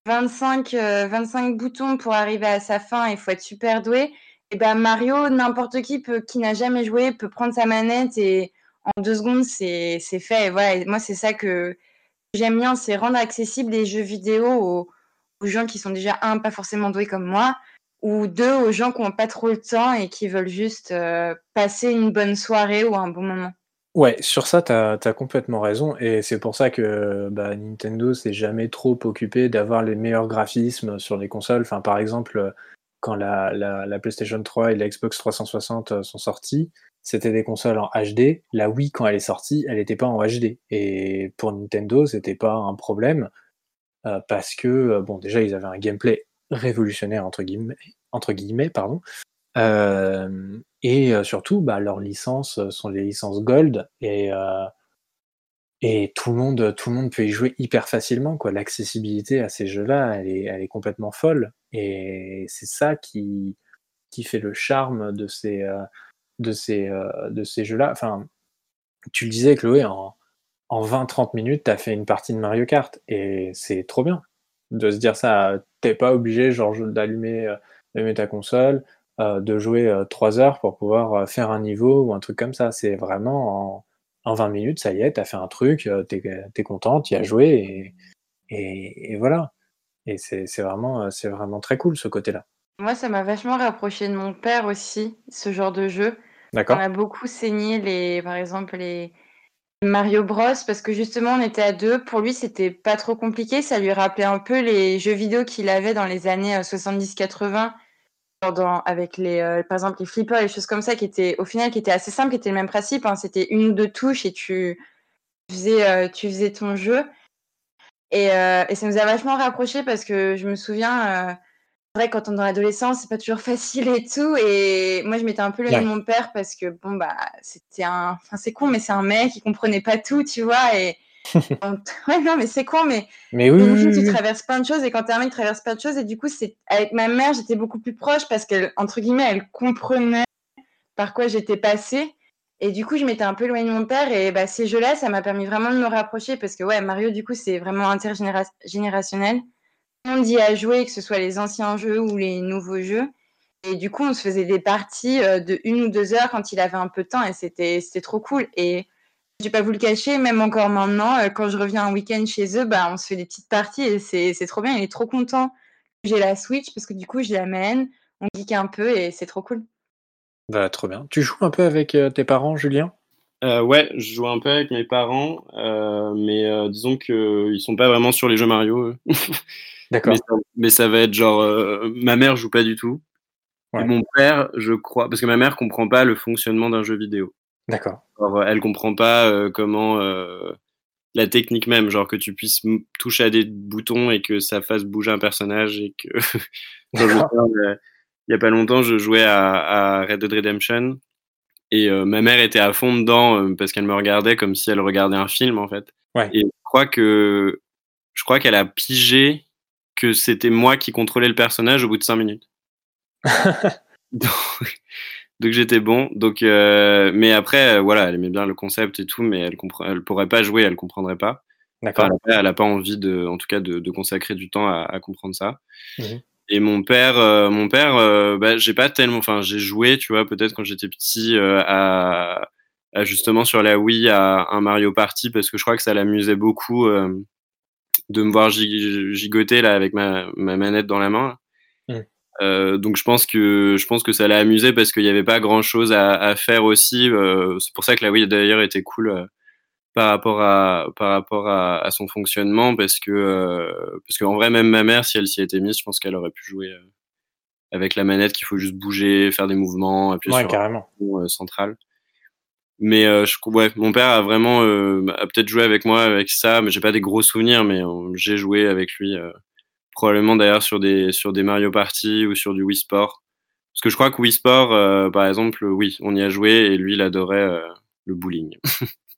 25, euh, 25 euh, boutons pour arriver à sa fin et il faut être super doué. Et ben Mario, n'importe qui peut, qui n'a jamais joué peut prendre sa manette et en deux secondes, c'est fait. Et voilà, moi, c'est ça que j'aime bien, c'est rendre accessible les jeux vidéo aux, aux gens qui sont déjà, un, pas forcément doués comme moi, ou deux aux gens qui n'ont pas trop le temps et qui veulent juste euh, passer une bonne soirée ou un bon moment. Ouais, sur ça, tu as, complètement raison. Et c'est pour ça que bah, Nintendo s'est jamais trop occupé d'avoir les meilleurs graphismes sur les consoles. Enfin, par exemple, quand la, la, PlayStation 3 et la Xbox 360 euh, sont sortis, c'était des consoles en HD. La Wii, quand elle est sortie, elle n'était pas en HD. Et pour Nintendo, c'était pas un problème. Euh, parce que, bon, déjà, ils avaient un gameplay révolutionnaire entre guillemets, entre guillemets pardon. Euh, et euh, surtout, bah, leurs licences sont les licences Gold et euh, et tout le monde tout le monde peut y jouer hyper facilement quoi. L'accessibilité à ces jeux-là, elle est, elle est complètement folle et c'est ça qui qui fait le charme de ces de ces, de ces jeux-là. Enfin, tu le disais, Chloé, en, en 20-30 minutes, tu as fait une partie de Mario Kart et c'est trop bien de se dire ça. T'es pas obligé genre d'allumer ta console, de jouer 3 heures pour pouvoir faire un niveau ou un truc comme ça. C'est vraiment en, 20 minutes, ça y est, tu as fait un truc, tu es, content, tu as joué et, et, voilà. Et c'est vraiment, vraiment très cool ce côté-là. Moi, ça m'a vachement rapproché de mon père aussi, ce genre de jeu. D'accord. On a beaucoup saigné les, par exemple, les Mario Bros parce que justement on était à deux. Pour lui, c'était pas trop compliqué. Ça lui rappelait un peu les jeux vidéo qu'il avait dans les années 70-80, euh, avec les, euh, par exemple les flippers, les choses comme ça, qui étaient au final qui étaient assez simples, qui étaient le même principe. Hein. C'était une ou deux touches et tu faisais, euh, tu faisais ton jeu. Et, et, ça nous a vachement rapprochés parce que je me souviens vrai, quand on est dans l'adolescence, c'est pas toujours facile et tout. Et moi, je m'étais un peu loin de mon père parce que, bon, bah, c'était un. Enfin, c'est con, mais c'est un mec, il comprenait pas tout, tu vois. Et. ouais, non, mais c'est con, mais. Mais oui. oui, tu traverses plein de choses et quand t'es un mec, tu traverses plein de choses. Et du coup, c'est avec ma mère, j'étais beaucoup plus proche parce qu'elle, entre guillemets, elle comprenait par quoi j'étais passée. Et du coup, je m'étais un peu loin de mon père. Et bah, ces jeux-là, ça m'a permis vraiment de me rapprocher parce que, ouais, Mario, du coup, c'est vraiment intergénérationnel on y a joué, que ce soit les anciens jeux ou les nouveaux jeux. Et du coup, on se faisait des parties euh, de une ou deux heures quand il avait un peu de temps et c'était, trop cool. Et je vais pas vous le cacher, même encore maintenant, euh, quand je reviens un week-end chez eux, bah, on se fait des petites parties et c'est, c'est trop bien. Il est trop content. J'ai la Switch parce que du coup, je l'amène, on geek un peu et c'est trop cool. Bah, trop bien. Tu joues un peu avec euh, tes parents, Julien? Ouais, je joue un peu avec mes parents, mais disons qu'ils sont pas vraiment sur les jeux Mario. D'accord. Mais, ça va être genre, euh, ma mère joue pas du tout. Et mon père, je crois, parce que ma mère comprend pas le fonctionnement d'un jeu vidéo. D'accord. Elle comprend pas euh, comment euh, la technique même, genre que tu puisses toucher à des boutons et que ça fasse bouger un personnage et que. il y a pas longtemps, je jouais à, Red Dead Redemption et ma mère était à fond dedans parce qu'elle me regardait comme si elle regardait un film en fait. Ouais. Et je crois que je crois qu'elle a pigé que c'était moi qui contrôlais le personnage au bout de 5 minutes. donc, j'étais bon. Donc, euh, mais après, euh, voilà, elle aimait bien le concept et tout, mais elle ne elle pourrait pas jouer, elle comprendrait pas. D'accord. elle n'a pas envie de, en tout cas, de, consacrer du temps à, comprendre ça. Mmh et mon père, euh, mon père, bah, j'ai pas tellement, enfin, j'ai joué, tu vois, peut-être quand j'étais petit à, justement sur la Wii à un Mario Party parce que je crois que ça l'amusait beaucoup de me voir gigoter là avec ma, manette dans la main. Mmh. Euh, donc je pense que je pense que ça l'a amusé parce qu'il n'y avait pas grand chose à, faire aussi. Euh, c'est pour ça que la Wii d'ailleurs était cool euh, par rapport à par rapport à, son fonctionnement parce que parce qu'en vrai même ma mère si elle s'y était mise, je pense qu'elle aurait pu jouer avec la manette qu'il faut juste bouger, faire des mouvements, appuyer sur carrément. le central. Mais euh, je, ouais, mon père a vraiment euh, a peut-être joué avec moi avec ça, mais j'ai pas des gros souvenirs, mais euh, j'ai joué avec lui probablement d'ailleurs sur des sur des Mario Party ou sur du Wii Sport. Parce que je crois que Wii Sport, par exemple, oui, on y a joué et lui, il adorait le bowling.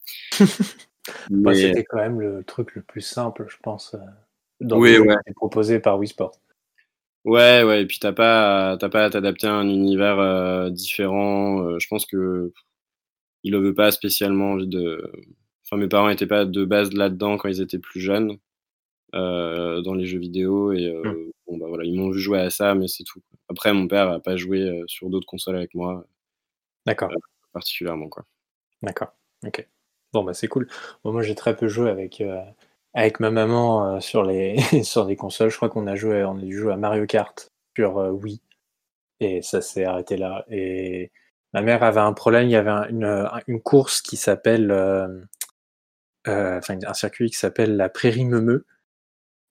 Bah, c'était quand même le truc le plus simple, je pense, dans oui, ouais. proposé par Wii Sport. Ouais, ouais, et puis t'as pas, t'as pas à t'adapter à un univers différent. je pense que il n'avait pas spécialement envie de. Enfin, mes parents n'étaient pas de base là-dedans quand ils étaient plus jeunes, euh, dans les jeux vidéo. Et euh, mmh. bon, bah, voilà, ils m'ont vu jouer à ça, mais c'est tout. Après, mon père n'a pas joué euh, sur d'autres consoles avec moi. D'accord. particulièrement, quoi. D'accord. Ok. Bon, bah, c'est cool. moi, j'ai très peu joué avec, avec ma maman sur, les sur les consoles. Je crois qu'on a joué, on a dû jouer à Mario Kart sur Wii. Et ça s'est arrêté là. Et Ma mère avait un problème, il y avait une, une, course qui s'appelle, euh, euh, enfin un circuit qui s'appelle la Prairie Meumeux.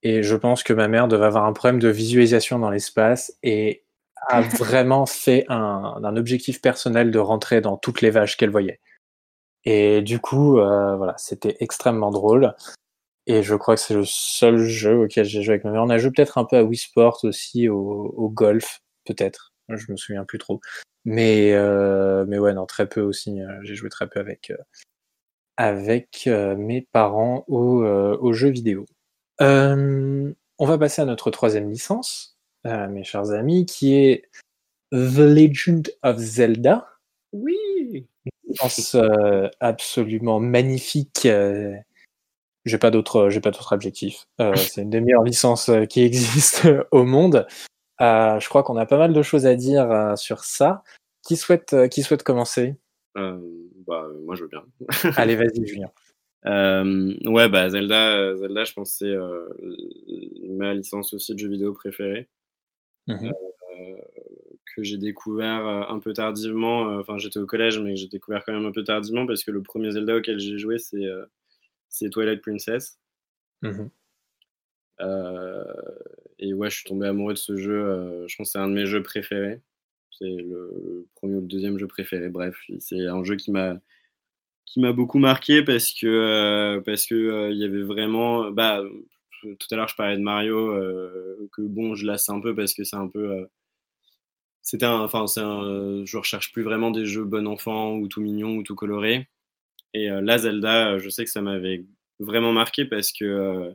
Et je pense que ma mère devait avoir un problème de visualisation dans l'espace et a vraiment fait un, un, objectif personnel de rentrer dans toutes les vaches qu'elle voyait. Et du coup, euh, voilà, c'était extrêmement drôle. Et je crois que c'est le seul jeu auquel j'ai joué avec ma mère. On a joué peut-être un peu à Wii Sport aussi, au, golf, peut-être. Je me souviens plus trop. Mais, euh, mais ouais, non, très peu aussi. Euh, j'ai joué très peu avec, avec mes parents aux jeux vidéo. on va passer à notre troisième licence, mes chers amis, qui est The Legend of Zelda. Oui. Licence absolument magnifique. j'ai pas d'autre, j'ai pas d'autre adjectif. c'est une des meilleures licences qui existent au monde. je crois qu'on a pas mal de choses à dire sur ça. Qui souhaite, qui souhaite commencer? Bah, moi je veux bien. Allez, vas-y, Julien. Euh, ouais, bah Zelda, Zelda, je pense c'est euh, ma licence aussi de jeux vidéo préférée. Mmh euh, que j'ai découvert un peu tardivement. Enfin, j'étais au collège, mais j'ai découvert quand même un peu tardivement parce que le premier Zelda auquel j'ai joué, c'est c'est Twilight Princess. Mmh et ouais, je suis tombé amoureux de ce jeu. je pense que c'est un de mes jeux préférés. C'est le premier ou le deuxième jeu préféré. Bref, c'est un jeu qui m'a qui m'a beaucoup marqué parce que euh, parce que euh, il y avait vraiment bah tout à l'heure je parlais de Mario euh, que bon je lasse un peu parce que c'est un peu c'était un enfin c'est un je recherche plus vraiment des jeux bon enfant ou tout mignon ou tout coloré et là Zelda je sais que ça m'avait vraiment marqué parce que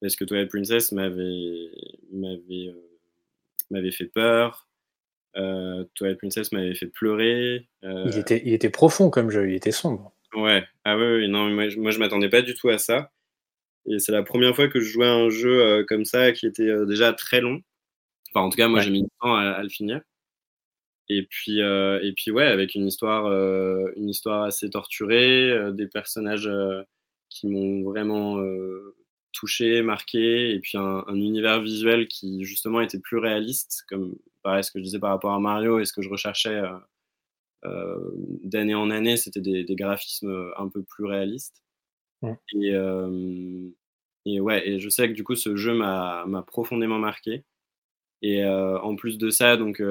parce que Twilight Princess m'avait m'avait m'avait fait peur euh, Twilight Princess m'avait fait pleurer. Il, était, il était profond comme jeu, il était sombre. Ouais, ah ouais, non, moi, moi je m'attendais pas du tout à ça. Et c'est la première fois que je jouais à un jeu euh, comme ça qui était euh, déjà très long. Enfin, en tout cas, moi j'ai mis du temps à, le finir. Et puis, euh, et puis ouais, avec une histoire, une histoire assez torturée, des personnages qui m'ont vraiment touché, marqué, et puis un, un, univers visuel qui justement était plus réaliste, comme pareil ce que je disais par rapport à Mario et ce que je recherchais euh, d'année en année, c'était des, graphismes un peu plus réalistes. Et, et, ouais, et je sais que du coup, ce jeu m'a profondément marqué. Et en plus de ça, donc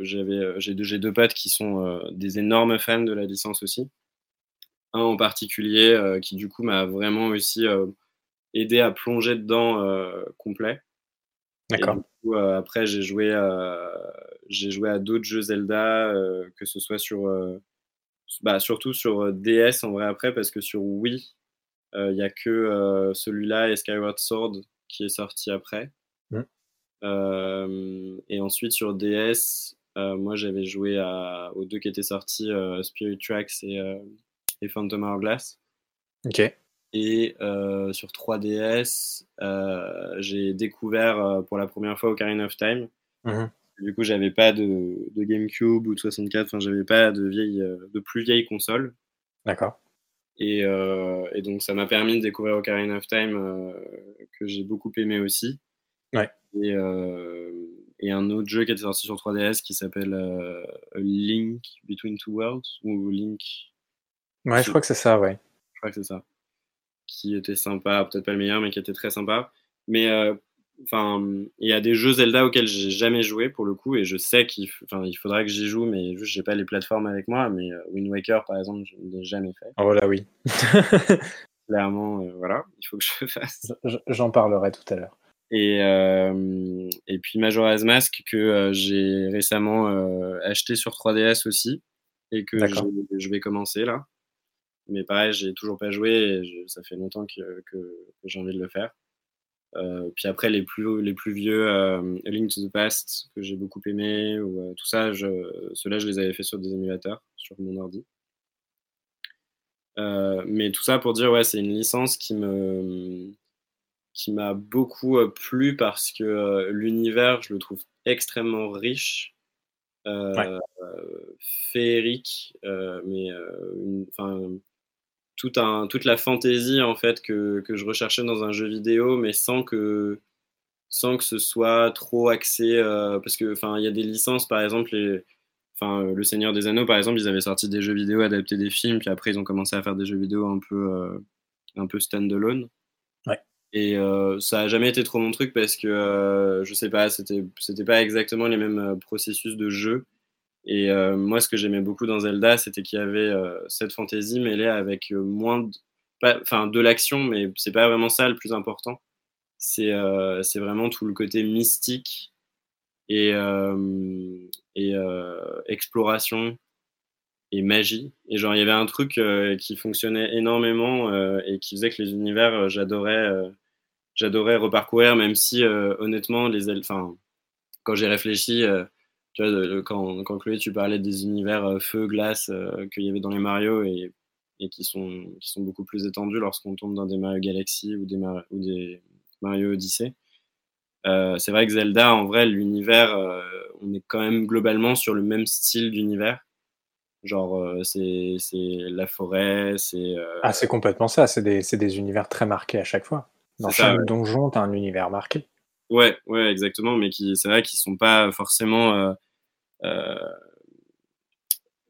j'avais j'ai deux, deux potes qui sont des énormes fans de la licence aussi. Un en particulier qui du coup m'a vraiment aussi aidé à plonger dedans complet. D'accord. après j'ai joué j'ai joué à d'autres jeux Zelda, euh, que ce soit sur, euh, bah, surtout sur euh, DS en vrai après, parce que sur Wii, il n'y a que celui-là et Skyward Sword qui est sorti après. Mmh. Et ensuite sur DS, moi j'avais joué à, aux deux qui étaient sortis, Spirit Tracks et, et Phantom Hourglass. Ok. Et sur 3DS, j'ai découvert pour la première fois Ocarina of Time. Mmh du coup, j'avais pas de, GameCube ou de 64, enfin, j'avais pas de, vieille, euh, de plus vieilles consoles. D'accord. Et, euh, et, donc, ça m'a permis de découvrir Ocarina of Time, euh, que j'ai beaucoup aimé aussi. Ouais. Et, et, un autre jeu qui était sorti sur 3DS qui s'appelle Link Between Two Worlds, ou Link. Ouais, je crois que c'est ça, ouais. Je crois que c'est ça. Qui était sympa, peut-être pas le meilleur, mais qui était très sympa. Mais enfin, il y a des jeux Zelda auxquels j'ai jamais joué pour le coup, et je sais qu'il il faudrait que j'y joue, mais juste j'ai pas les plateformes avec moi. Mais euh, Wind Waker, par exemple, je ne l'ai jamais fait. Oh là oui. Clairement, euh, voilà, il faut que je le fasse. J'en parlerai tout à l'heure. Et, euh, et puis Majora's Mask que j'ai récemment acheté sur 3DS aussi, et que je, vais commencer là. Mais pareil, j'ai toujours pas joué, et ça fait longtemps que, que j'ai envie de le faire. Euh, puis après, les plus, les plus vieux, euh, Link to the Past, que j'ai beaucoup aimé, ou euh, tout ça, ceux-là, je les avais fait sur des émulateurs, sur mon ordi. mais tout ça pour dire, ouais, c'est une licence qui me qui m'a beaucoup plu parce que l'univers, je le trouve extrêmement riche, féerique, mais enfin tout un, toute la fantaisie en fait que, que, je recherchais dans un jeu vidéo, mais sans que, sans que ce soit trop axé. Euh, parce que enfin, il y a des licences, par exemple, les, enfin, Le Seigneur des Anneaux, par exemple, ils avaient sorti des jeux vidéo adaptés des films, puis après ils ont commencé à faire des jeux vidéo un peu, euh, un peu stand-alone. Et euh, ça a jamais été trop mon truc parce que je sais pas, c'était, c'était pas exactement les mêmes processus de jeu. Et euh, moi, ce que j'aimais beaucoup dans Zelda, c'était qu'il y avait euh, cette fantaisie mêlée avec euh, moins de, enfin, de l'action, mais c'est pas vraiment ça le plus important. C'est c'est vraiment tout le côté mystique et, et exploration et magie. Et genre, il y avait un truc qui fonctionnait énormément et qui faisait que les univers, j'adorais j'adorais reparcourir, même si honnêtement, les, enfin, quand j'ai réfléchi, vois, quand, quand Chloé, tu parlais des univers feu, glace qu'il y avait dans les Mario et, et qui, sont, qui sont beaucoup plus étendus lorsqu'on tombe dans des Mario Galaxy ou des, Mario Odyssey. c'est vrai que Zelda, en vrai, l'univers, on est quand même globalement sur le même style d'univers. Genre, euh, c'est la forêt, c'est. Euh, ah, c'est complètement ça. C'est des, des, univers très marqués à chaque fois. Dans chaque donjon, tu as un univers marqué. Ouais, ouais, exactement. Mais qui, c'est vrai qu'ils sont pas forcément. Euh,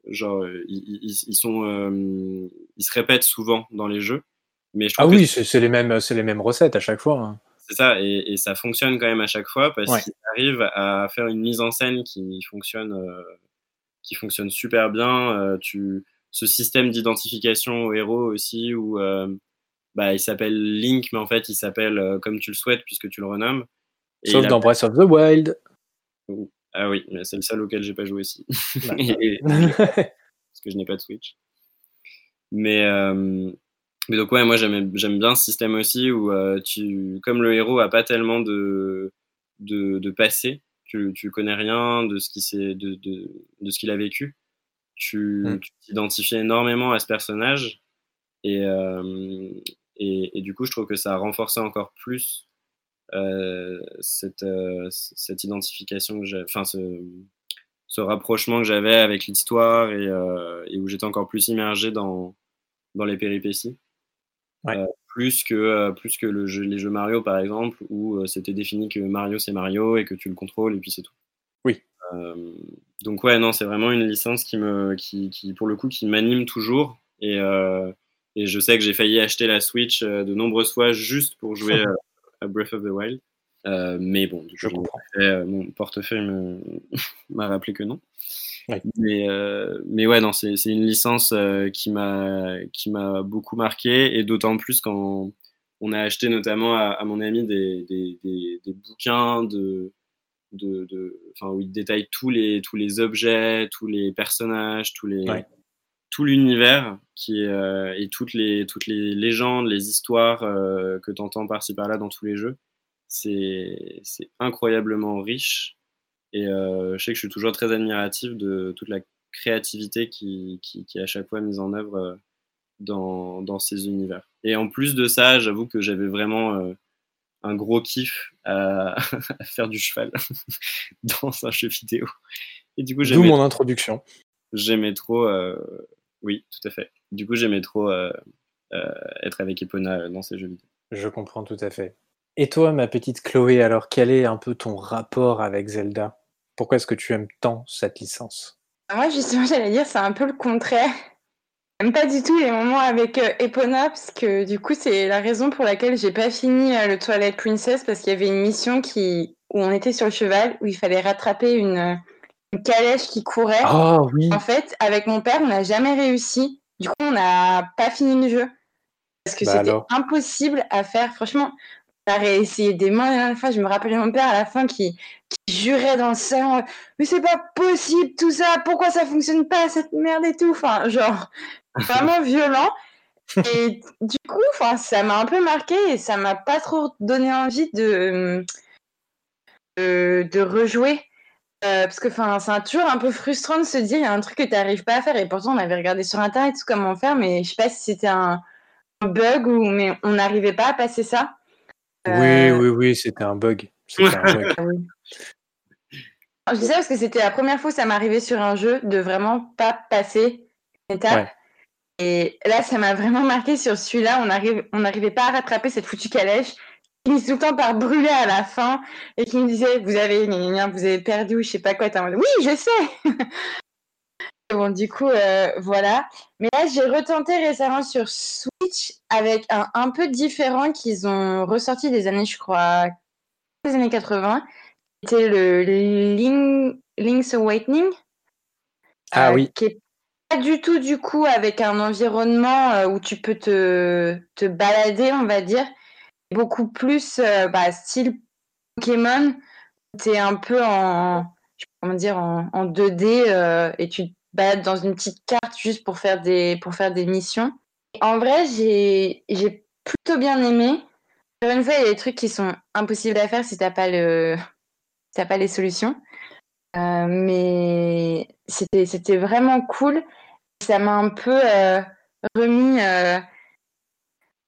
genre, ils, sont, ils se répètent souvent dans les jeux. Mais je ah oui, c'est les mêmes, c'est les mêmes recettes à chaque fois. Hein. C'est ça, et, ça fonctionne quand même à chaque fois parce qu'ils arrivent à faire une mise en scène qui fonctionne qui fonctionne super bien. Euh, tu, ce système d'identification au héros aussi, où euh, bah, il s'appelle Link, mais en fait, il s'appelle euh, comme tu le souhaites puisque tu le renommes. Sauf dans Breath of the Wild. Ah oui, mais c'est le seul auquel j'ai pas joué aussi. parce que je n'ai pas de Switch. Mais, mais donc ouais, moi j'aime bien ce système aussi où tu, comme le héros a pas tellement de, de, de passé, tu, tu connais rien de ce qu'il de, de, de, ce qu'il a vécu. Tu mm. t'identifies énormément à ce personnage et, euh, et, et, du coup, je trouve que ça a renforcé encore plus euh, cette, euh, cette identification que enfin ce, ce rapprochement que j'avais avec l'histoire et, et, où j'étais encore plus immergé dans, dans les péripéties. Ouais plus que, euh, plus que le jeu, les jeux Mario, par exemple, où euh, c'était défini que Mario, c'est Mario et que tu le contrôles et puis c'est tout. Oui. Euh, donc ouais, non, c'est vraiment une licence qui, me, qui, qui pour le coup, qui m'anime toujours. Et, et je sais que j'ai failli acheter la Switch de nombreuses fois juste pour jouer à Breath of the Wild. mais bon, je comprends. mon portefeuille m'a rappelé que non. Mais, euh, mais ouais, non, c'est une licence euh, qui m'a beaucoup marqué, et d'autant plus quand on a acheté notamment à, mon ami des, des, des, bouquins de, de, de, où il détaille tous les, tous les objets, tous les personnages, tous les, tout l'univers qui euh, et toutes les, toutes les légendes, les histoires que tu entends par-ci par-là dans tous les jeux. C'est incroyablement riche et euh, je sais que je suis toujours très admiratif de toute la créativité qui, qui, est à chaque fois mise en œuvre euh, dans, dans, ces univers. Et en plus de ça, j'avoue que j'avais vraiment euh, un gros kiff à, faire du cheval dans un jeu vidéo. Et du coup, D'où mon introduction. J'aimais trop, oui, tout à fait. Du coup, j'aimais trop être avec Epona dans ces jeux vidéo. Je comprends tout à fait. Et toi, ma petite Chloé, alors quel est un peu ton rapport avec Zelda? Pourquoi est-ce que tu aimes tant cette licence? Moi, justement, j'allais dire, c'est un peu le contraire. J'aime pas du tout les moments avec euh, Epona, parce que du coup, c'est la raison pour laquelle j'ai pas fini euh, le Twilight Princess, parce qu'il y avait une mission qui... où on était sur le cheval, où il fallait rattraper une, calèche qui courait. Ah oui. En fait, avec mon père, on n'a jamais réussi. Du coup, on n'a pas fini le jeu. Parce que bah c'était impossible à faire. Franchement, a réessayé des mains fois. Je me rappelle mon père à la fin qui, jurait dans le salon Mais c'est pas possible tout ça, pourquoi ça fonctionne pas cette merde et tout? Enfin, genre, vraiment violent. Et du coup, enfin, ça m'a un peu marqué et ça m'a pas trop donné envie de, de, rejouer. Euh, parce que c'est toujours un peu frustrant de se dire il y a un truc que tu n'arrives pas à faire et pourtant on avait regardé sur internet tout comment faire mais je sais pas si c'était un, bug ou mais on n'arrivait pas à passer ça. Oui, euh, oui, oui, c'était un bug. Je dis ça parce que c'était la première fois que ça m'arrivait sur un jeu de vraiment pas passer une étape. Et là, ça m'a vraiment marqué sur celui-là. On n'arrivait pas à rattraper cette foutue calèche qui finit tout le temps par brûler à la fin et qui me disait Vous avez, vous avez perdu ou je sais pas quoi. Oui, je sais Bon, du coup, euh, voilà. Mais là, j'ai retenté récemment sur Switch avec un un peu différent qu'ils ont ressorti des années, je crois, des années 80. C'était le Link's Awakening. Ah euh, oui. Qui est pas du tout, du coup, avec un environnement euh, où tu peux te, te balader, on va dire. Beaucoup plus bah, style Pokémon. Tu es un peu en, comment dire, en, en 2D et tu dans une petite carte juste pour faire des, pour faire des missions. En vrai, j'ai plutôt bien aimé. Encore une fois, il y a des trucs qui sont impossibles à faire si t'as pas le, pas les solutions. mais c'était vraiment cool. Ça m'a un peu remis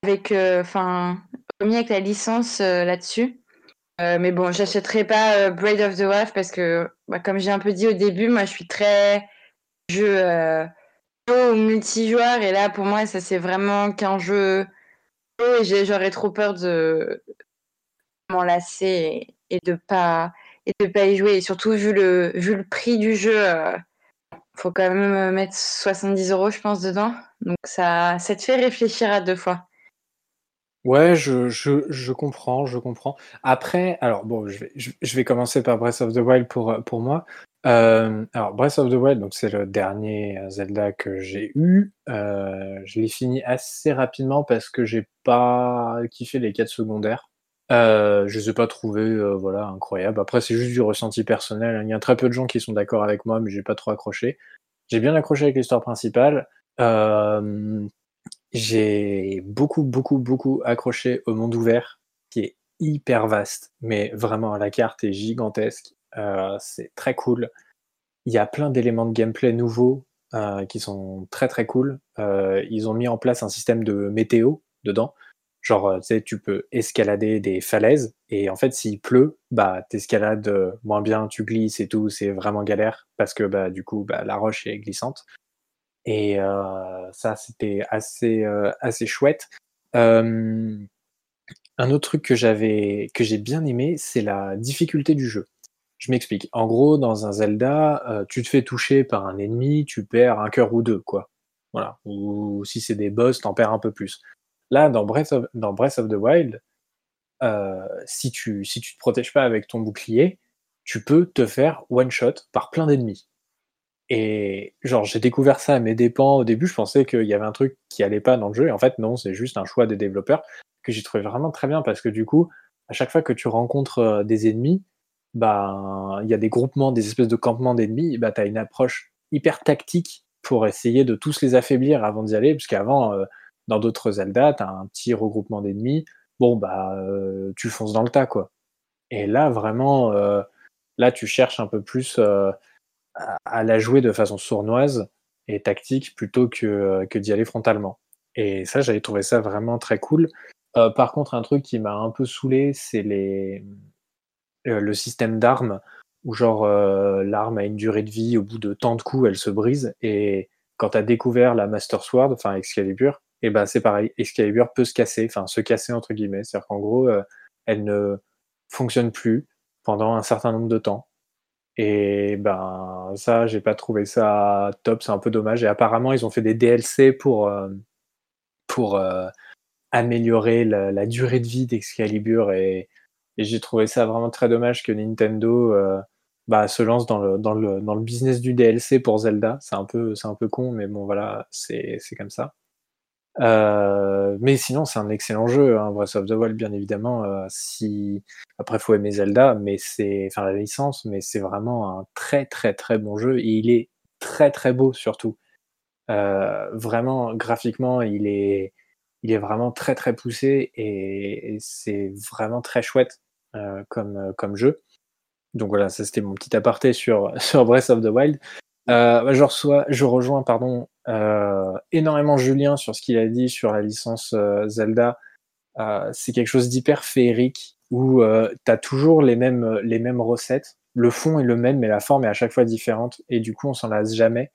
avec, enfin, remis avec la licence là-dessus. mais bon, j'achèterai pas Braid of the Wolf parce que, bah, comme j'ai un peu dit au début, moi je suis très jeu multijoueur et là pour moi ça c'est vraiment qu'un jeu et j'aurais trop peur de m'enlacer et, de pas et de pas y jouer. Et surtout vu le vu le prix du jeu euh, faut quand même mettre 70 euros je pense dedans. Donc ça ça te fait réfléchir à deux fois Ouais, je, je, comprends, je comprends. Après, alors bon, je vais, je, vais commencer par Breath of the Wild pour, pour moi. Euh, alors, Breath of the Wild, c'est le dernier Zelda que j'ai eu. Euh, je l'ai fini assez rapidement parce que j'ai pas kiffé les quêtes secondaires. Euh, je les ai pas trouvées euh, voilà, incroyables. Après, c'est juste du ressenti personnel. Il y a très peu de gens qui sont d'accord avec moi, mais j'ai pas trop accroché. J'ai bien accroché avec l'histoire principale. Euh, j'ai beaucoup, beaucoup, beaucoup accroché au monde ouvert, qui est hyper vaste, mais vraiment la carte est gigantesque. Euh, c'est très cool. Il y a plein d'éléments de gameplay nouveaux euh, qui sont très très cool. Euh, ils ont mis en place un système de météo dedans. Genre, tu sais, tu peux escalader des falaises et en fait, s'il pleut, bah, t'escalades moins bien, tu glisses et tout, c'est vraiment galère parce que bah, du coup, bah, la roche est glissante. Et ça, c'était assez, assez chouette. un autre truc que j'avais, que j'ai bien aimé, c'est la difficulté du jeu. Je m'explique. En gros, dans un Zelda, euh, tu te fais toucher par un ennemi, tu perds un cœur ou deux, quoi. Voilà. Ou si c'est des boss, t'en perds un peu plus. Là, dans Breath of, the Wild, euh, si, tu, si te protèges pas avec ton bouclier, tu peux te faire one shot par plein d'ennemis. Et genre, j'ai découvert ça à mes dépens. Au début, je pensais qu'il y avait un truc qui allait pas dans le jeu. Et en fait, non, c'est juste un choix des développeurs que j'ai trouvé vraiment très bien parce que du coup, à chaque fois que tu rencontres euh, des ennemis, bah, il y a des groupements, des espèces de campements d'ennemis, bah, tu as une approche hyper tactique pour essayer de tous les affaiblir avant d'y aller, puisqu'avant, euh, dans d'autres Zelda, tu as un petit regroupement d'ennemis, bon, bah, euh, tu fonces dans le tas, quoi. Et là, vraiment, euh, là, tu cherches un peu plus à, la jouer de façon sournoise et tactique plutôt que, que d'y aller frontalement. Et ça, j'avais trouvé ça vraiment très cool. par contre, un truc qui m'a un peu saoulé, c'est les, euh, le système d'armes où genre euh, l'arme a une durée de vie, au bout de tant de coups, elle se brise. Et quand tu as découvert la Master Sword, enfin Excalibur, et eh ben c'est pareil, Excalibur peut se casser, enfin se casser entre guillemets. C'est-à-dire qu'en gros, euh, elle ne fonctionne plus pendant un certain nombre de temps. Et ben ça, j'ai pas trouvé ça top, c'est un peu dommage. Et apparemment, ils ont fait des DLC pour, pour améliorer la, durée de vie d'Excalibur et j'ai trouvé ça vraiment très dommage que Nintendo euh, bah, se lance dans le, dans, le, dans le business du DLC pour Zelda. C'est un peu, un peu con, mais bon, voilà, c'est, c'est comme ça. Euh, mais sinon, c'est un excellent jeu, hein, Breath of the Wild, bien évidemment. Euh, si après, faut aimer Zelda, mais c'est, enfin la licence, mais c'est vraiment un très très très bon jeu et il est très très beau surtout. Euh, vraiment, graphiquement, il est, il est vraiment très très poussé et, et c'est vraiment très chouette. Euh, comme, comme jeu. Donc voilà, ça c'était mon petit aparté sur, sur Breath of the Wild. Euh, je, reçois, je rejoins pardon, énormément Julien sur ce qu'il a dit sur la licence Zelda. c'est quelque chose d'hyper féerique où tu as toujours les mêmes, les mêmes recettes. Le fond est le même, mais la forme est à chaque fois différente. Et du coup, on s'en lasse jamais.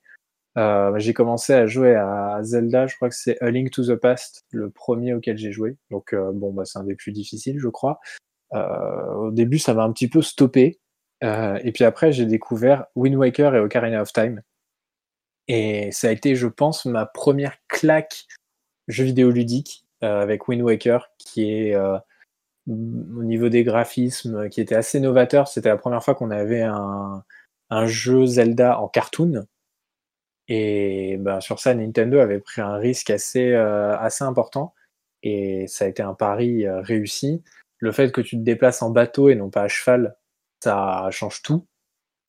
j'ai commencé à jouer à Zelda, je crois que c'est A Link to the Past, le premier auquel j'ai joué. Donc bon, bah, c'est un des plus difficiles, je crois. Euh, au début, ça m'a un petit peu stoppé. Euh, et puis après, j'ai découvert Wind Waker et Ocarina of Time. Et ça a été, je pense, ma première claque jeu vidéo ludique euh, avec Wind Waker, qui est au niveau des graphismes, qui était assez novateur. C'était la première fois qu'on avait un, un, jeu Zelda en cartoon. Et ben, sur ça, Nintendo avait pris un risque assez, assez important. Et ça a été un pari réussi le fait que tu te déplaces en bateau et non pas à cheval, ça change tout.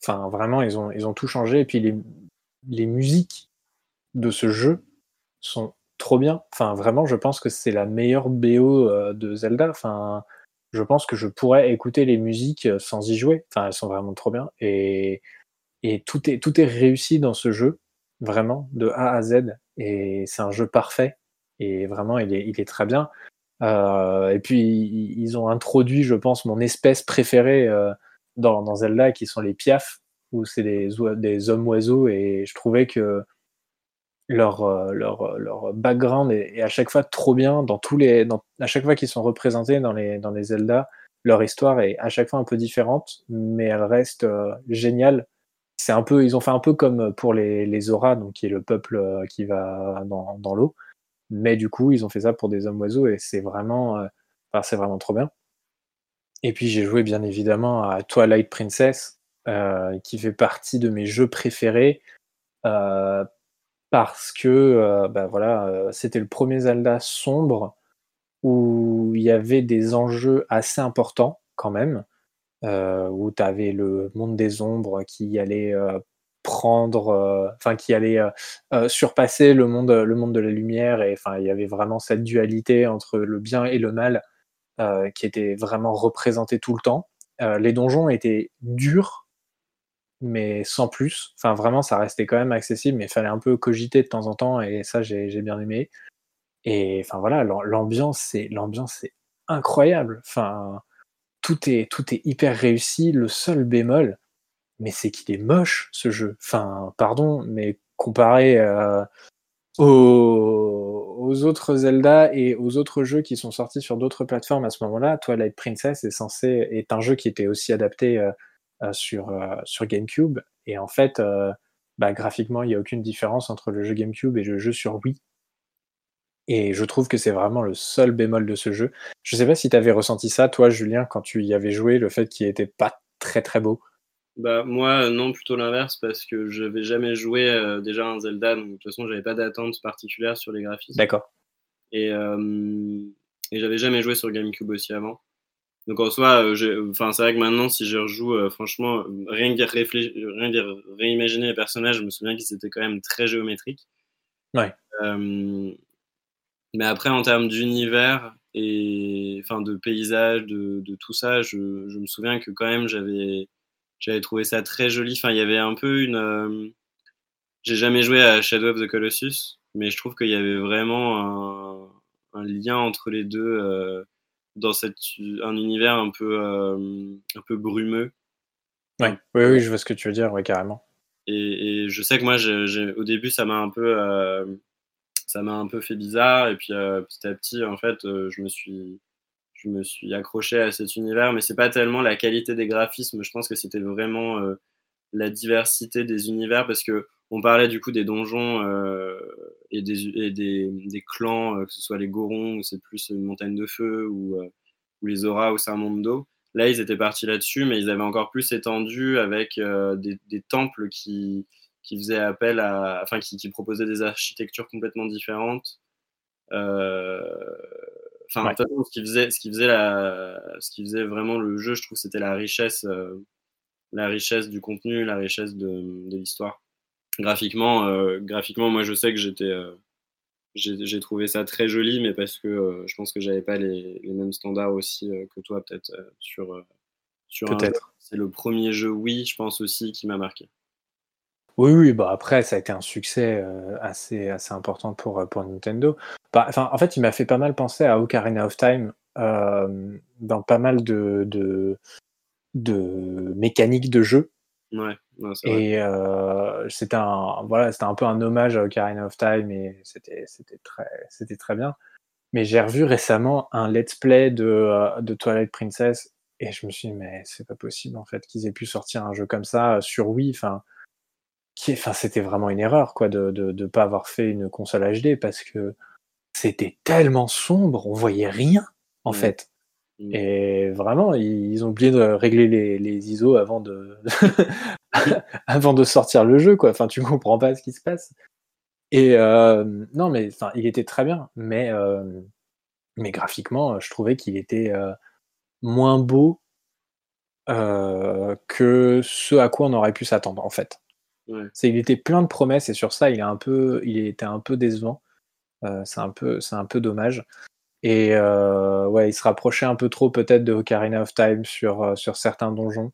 Enfin, vraiment, ils ont, ils ont tout changé. Et puis, les, les musiques de ce jeu sont trop bien. Enfin, vraiment, je pense que c'est la meilleure BO euh, de Zelda. Enfin, je pense que je pourrais écouter les musiques sans y jouer. Enfin, elles sont vraiment trop bien. Et, et tout, est, tout est réussi dans ce jeu, vraiment, de A à Z. Et c'est un jeu parfait. Et vraiment, il est, il est très bien. Euh, et puis, ils ont introduit, je pense, mon espèce préférée euh, dans, dans, Zelda, qui sont les piafs, où c'est des, des hommes-oiseaux. Et je trouvais que leur, euh, leur, leur background est, à chaque fois trop bien dans tous les, dans, à chaque fois qu'ils sont représentés dans les, dans les Zelda, leur histoire est à chaque fois un peu différente, mais elle reste euh, géniale. C'est un peu, ils ont fait un peu comme pour les, les donc qui est le peuple euh, qui va dans, dans l'eau, mais du coup ils ont fait ça pour des hommes oiseaux et c'est vraiment, c'est vraiment trop bien. Et puis j'ai joué bien évidemment à Twilight Princess, qui fait partie de mes jeux préférés. Euh, parce que euh, bah, voilà, euh, c'était le premier Zelda sombre où il y avait des enjeux assez importants quand même, euh, où tu avais le monde des ombres qui allait prendre, enfin qui allait surpasser le monde, le monde de la lumière, et enfin il y avait vraiment cette dualité entre le bien et le mal qui était vraiment représentée tout le temps. les donjons étaient durs mais sans plus. Enfin, vraiment, ça restait quand même accessible, mais il fallait un peu cogiter de temps en temps, et ça, j'ai bien aimé. Et enfin voilà, l'ambiance, c'est incroyable. Enfin, tout est tout est hyper réussi. Le seul bémol, mais c'est qu'il est moche ce jeu. Enfin, pardon, mais comparé euh, aux, autres Zelda et aux autres jeux qui sont sortis sur d'autres plateformes à ce moment-là, Twilight Princess est censé est un jeu qui était aussi adapté euh, sur, euh, sur GameCube. Et en fait, euh, bah, graphiquement, il n'y a aucune différence entre le jeu GameCube et le jeu sur Wii. Et je trouve que c'est vraiment le seul bémol de ce jeu. Je sais pas si tu avais ressenti ça, toi, Julien, quand tu y avais joué, le fait qu'il était pas très très beau. Bah moi non plutôt l'inverse parce que je n'avais jamais joué déjà un Zelda donc de toute façon j'avais pas d'attente particulière sur les graphismes. D'accord. Et, et j'avais jamais joué sur GameCube aussi avant. Donc en soi, euh, enfin c'est vrai que maintenant si je rejoue, euh, franchement, rien que rien réimaginer les personnages, je me souviens qu'ils étaient quand même très géométriques. Ouais. Euh, mais après en termes d'univers et enfin de paysage, de, de tout ça, je, je, me souviens que quand même j'avais j'avais trouvé ça très joli. Enfin il y avait un peu une, j'ai jamais joué à Shadow of the Colossus, mais je trouve qu'il y avait vraiment un, un, lien entre les deux dans cette, un univers un peu, euh, un peu brumeux. Ouais. Oui, oui, je vois ce que tu veux dire, ouais, carrément. Et, et je sais que moi, au début, ça m'a un peu, euh, ça m'a un peu fait bizarre. Et puis euh, petit à petit, en fait, je me suis, je me suis accroché à cet univers. Mais c'est pas tellement la qualité des graphismes. Je pense que c'était vraiment la diversité des univers parce que on parlait du coup des donjons euh, et, des, et des, des, clans, euh, que ce soit les Gorons, où c'est plus une montagne de feu, ou, euh, ou les Auras, où c'est un monde d'eau. Là, ils étaient partis là-dessus, mais ils avaient encore plus étendu avec des, des, temples qui, qui faisaient appel à. Enfin, qui, qui proposaient des architectures complètement différentes. Enfin, ce qui faisait, ce qui faisait la, ce qui faisait vraiment le jeu, je trouve, c'était la richesse, la richesse du contenu, la richesse de, de l'histoire graphiquement, euh, graphiquement, moi je sais que j'étais, euh, j'ai trouvé ça très joli, mais parce que euh, je pense que j'avais pas les, les, mêmes standards aussi que toi peut-être sur sur peut-être. C'est le premier jeu oui, je pense aussi qui m'a marqué. Oui, oui, bah après, ça a été un succès assez, assez important pour, pour Nintendo. Bah, en fait, il m'a fait pas mal penser à Ocarina of Time euh, dans pas mal de, de, de mécaniques de jeu. Ouais, et euh, c'était un, voilà, c'était un peu un hommage à Ocarina of Time et c'était, c'était très, c'était très bien. Mais j'ai revu récemment un let's play de, euh, de Twilight Princess et je me suis dit, mais c'est pas possible en fait qu'ils aient pu sortir un jeu comme ça sur Wii. Enfin, qui, enfin, c'était vraiment une erreur quoi de, de, de pas avoir fait une console HD parce que c'était tellement sombre, on voyait rien en fait. Mmh. Et vraiment, ils ont oublié de régler les, les ISO avant de, avant de sortir le jeu, quoi. Enfin, tu comprends pas ce qui se passe. Et euh, non, mais enfin, il était très bien, mais, euh, mais graphiquement, je trouvais qu'il était euh, moins beau que ce à quoi on aurait pu s'attendre, en fait. Ouais. C'est, il était plein de promesses et sur ça, il est un peu, il était un peu décevant. c'est un peu, c'est un peu dommage. Et ouais, il se rapprochait un peu trop peut-être de Ocarina of Time sur, sur certains donjons.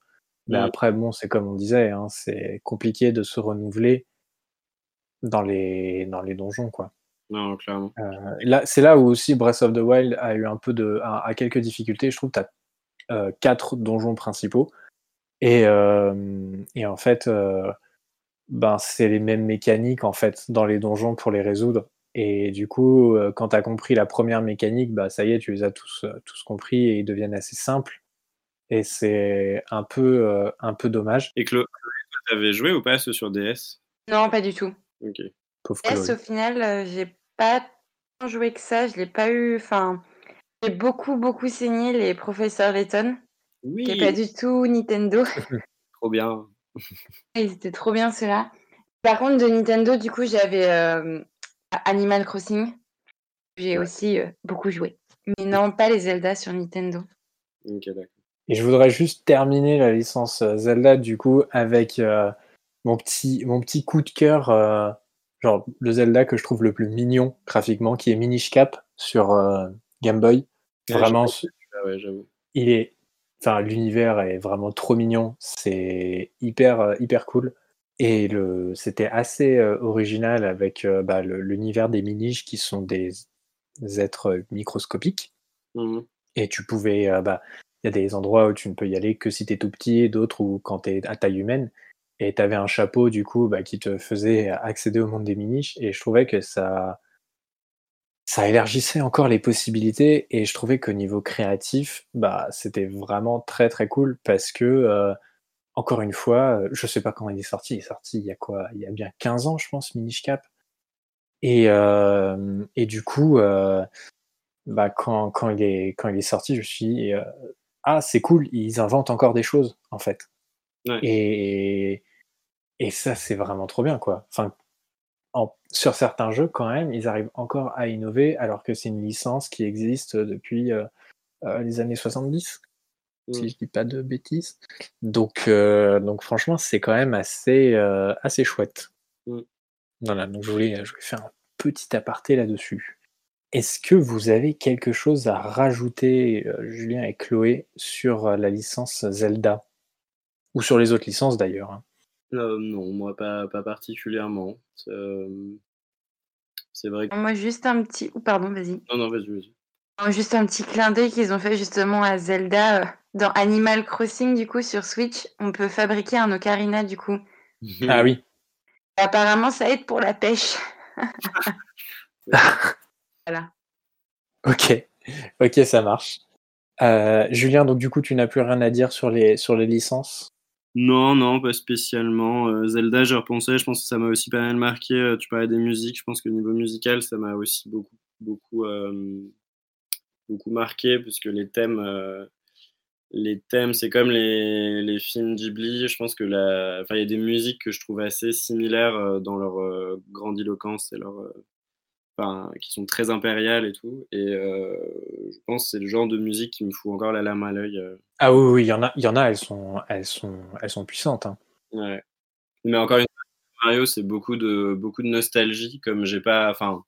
Mais Mm. après, bon, c'est comme on disait, hein, c'est compliqué de se renouveler dans les, dans les donjons, quoi. Non, clairement. Euh, là, c'est là où aussi Breath of the Wild a eu un peu de, a, a quelques difficultés. Je trouve que tu as quatre donjons principaux. Et, euh, et en fait, euh, ben, c'est les mêmes mécaniques en fait dans les donjons pour les résoudre. Et du coup, euh, quand tu as compris la première mécanique, bah, ça y est, tu les as tous, euh, tous compris et ils deviennent assez simples. Et c'est un peu, euh, un peu dommage. Et Chloé, tu avais joué ou pas ce sur DS Non, pas du tout. Ok. Pauvre S, Chloé. au final, euh, j'ai pas tant joué que ça. Je l'ai pas eu. Enfin, j'ai beaucoup, beaucoup saigné les professeurs Layton, Oui, qui pas du tout Nintendo. trop bien. Ils étaient trop bien ceux-là. Par contre, de Nintendo, du coup, j'avais euh, Animal Crossing. J'ai Ouais. aussi euh, beaucoup joué. Mais non, pas les Zelda sur Nintendo. Ok, d'accord. Et je voudrais juste terminer la licence euh, Zelda du coup avec euh, mon, petit, mon petit coup de cœur, euh, genre le Zelda que je trouve le plus mignon graphiquement, qui est Minish Cap sur euh, Game Boy. Ouais, Vraiment, Ah ouais, il est, enfin l'univers est vraiment trop mignon. C'est hyper hyper cool. Et le, c'était assez euh, original avec euh, bah, le- l'univers des Minish qui sont des, des êtres microscopiques. Mhm. Et tu pouvais, euh, bah, il y a des endroits où tu ne peux y aller que si tu es tout petit, d'autres où quand tu es à taille humaine. Et tu avais un chapeau, du coup, bah, qui te faisait accéder au monde des miniches. Et je trouvais que ça, ça élargissait encore les possibilités. Et je trouvais qu'au niveau créatif, bah, c'était vraiment très très cool parce que, euh, encore une fois, euh, je sais pas quand il est sorti. Il est sorti il y a quoi? Il y a bien 15 ans, je pense, Minish Cap. Et, euh, et du coup, euh, bah, quand, quand, il est, quand il est sorti, je me suis dit, euh, ah, c'est cool, ils inventent encore des choses, en fait. Ouais. Et, et ça, c'est vraiment trop bien, quoi. Enfin, en- sur certains jeux, quand même, ils arrivent encore à innover, alors que c'est une licence qui existe depuis les années 70, Mm. si je dis pas de bêtises. Donc, euh, donc franchement, c'est quand même assez, euh, assez chouette. Mm. Voilà, donc je voulais, je voulais faire un petit aparté là-dessus. Est-ce que vous avez quelque chose à rajouter, euh, Julien et Chloé, sur la licence Zelda? Ou sur les autres licences d'ailleurs hein Euh, non, moi pas, pas particulièrement. Euh, C'est vrai que. Moi, juste un petit. ou pardon, vas-y. Non, non, vas-y, vas-y. Juste un petit clin d'œil qu'ils ont fait justement à Zelda euh, dans Animal Crossing, du coup, sur Switch. On peut fabriquer un ocarina, du coup. Ah oui, Apparemment, ça aide pour la pêche. voilà. ok, ok, ça marche. Euh, Julien, donc du coup, tu n'as plus rien à dire sur les, sur les licences? Non, non, pas spécialement. Euh, Zelda, j'ai repensé, je pense que ça m'a aussi pas mal marqué. Euh, tu parlais des musiques, je pense que niveau musical, ça m'a aussi beaucoup, beaucoup, euh, beaucoup marqué, puisque les thèmes, euh, les thèmes, c'est comme les, les films Ghibli. Je pense que la, enfin, il y a des musiques que je trouve assez similaires euh, dans leur euh, grandiloquence et leur, euh, enfin, qui sont très impériales et tout. Et euh, je pense que c'est le genre de musique qui me fout encore la larme à l'œil. Ah oui, oui, il y en a, il y en a, elles sont, elles sont, elles sont puissantes. hein. Ouais. Mais encore une fois, Mario, c'est beaucoup de, beaucoup de nostalgie, comme j'ai pas, enfin,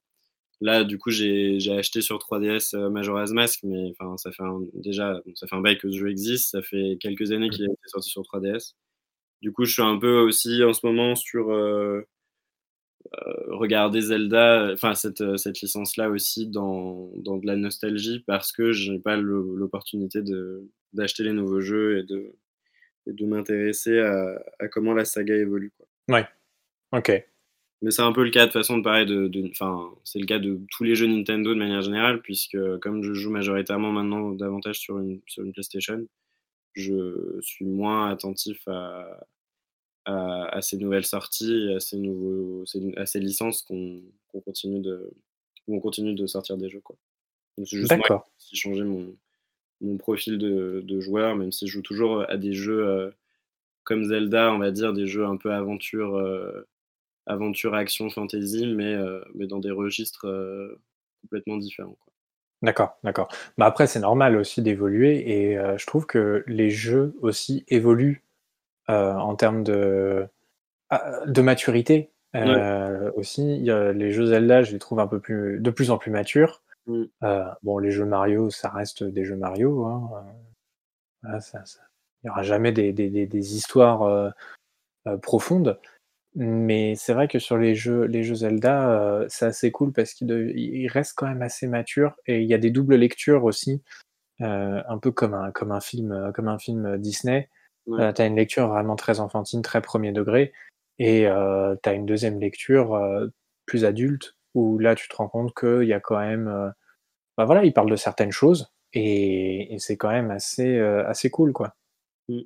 là, du coup, j'ai, acheté sur 3DS euh, Majora's Mask, mais enfin, ça fait un, déjà, ça fait un bail que ce jeu existe, ça fait quelques années qu'il a été sorti sur 3DS. Du coup, je suis un peu aussi en ce moment sur euh, euh, regarder Zelda, enfin, cette, cette licence-là aussi dans, dans de la nostalgie, parce que je n'ai pas l'opportunité d'acheter les nouveaux jeux et de, et de m'intéresser à, à comment la saga évolue. Quoi. Ok. Mais c'est un peu le cas de façon de pareil, de, enfin, c'est le cas de tous les jeux Nintendo de manière générale, puisque comme je joue majoritairement maintenant davantage sur une, sur une PlayStation, je suis moins attentif à, à, à ces nouvelles sorties, à ces, nouveaux, à ces licences qu'on continue, de, où on continue de sortir des jeux. Quoi. Donc c'est juste moi qui changé mon, mon profil de, de joueur, même si je joue toujours à des jeux euh, comme Zelda, on va dire, des jeux un peu aventure, euh, aventure action, fantasy, mais, euh, mais dans des registres euh, complètement différents. Quoi. D'accord, d'accord. Bah après, c'est normal aussi d'évoluer et euh, je trouve que les jeux aussi évoluent euh, en termes de, ah, de maturité. Euh, Aussi, les jeux Zelda, je les trouve un peu plus, de plus en plus matures. Mm. bon, les jeux Mario, ça reste des jeux Mario. Hein. il n'y aura jamais des, histoires profondes. Mais c'est vrai que sur les jeux, les jeux Zelda, c'est assez cool parce qu'ils restent quand même assez matures et il y a des doubles lectures aussi, un peu comme un, comme un film, comme un film Disney. tu as une lecture vraiment très enfantine, très premier degré, et tu as une deuxième lecture plus adulte où là tu te rends compte qu'il y a quand même, bah voilà, il parle de certaines choses et, c'est quand même assez, assez cool quoi. Mmh.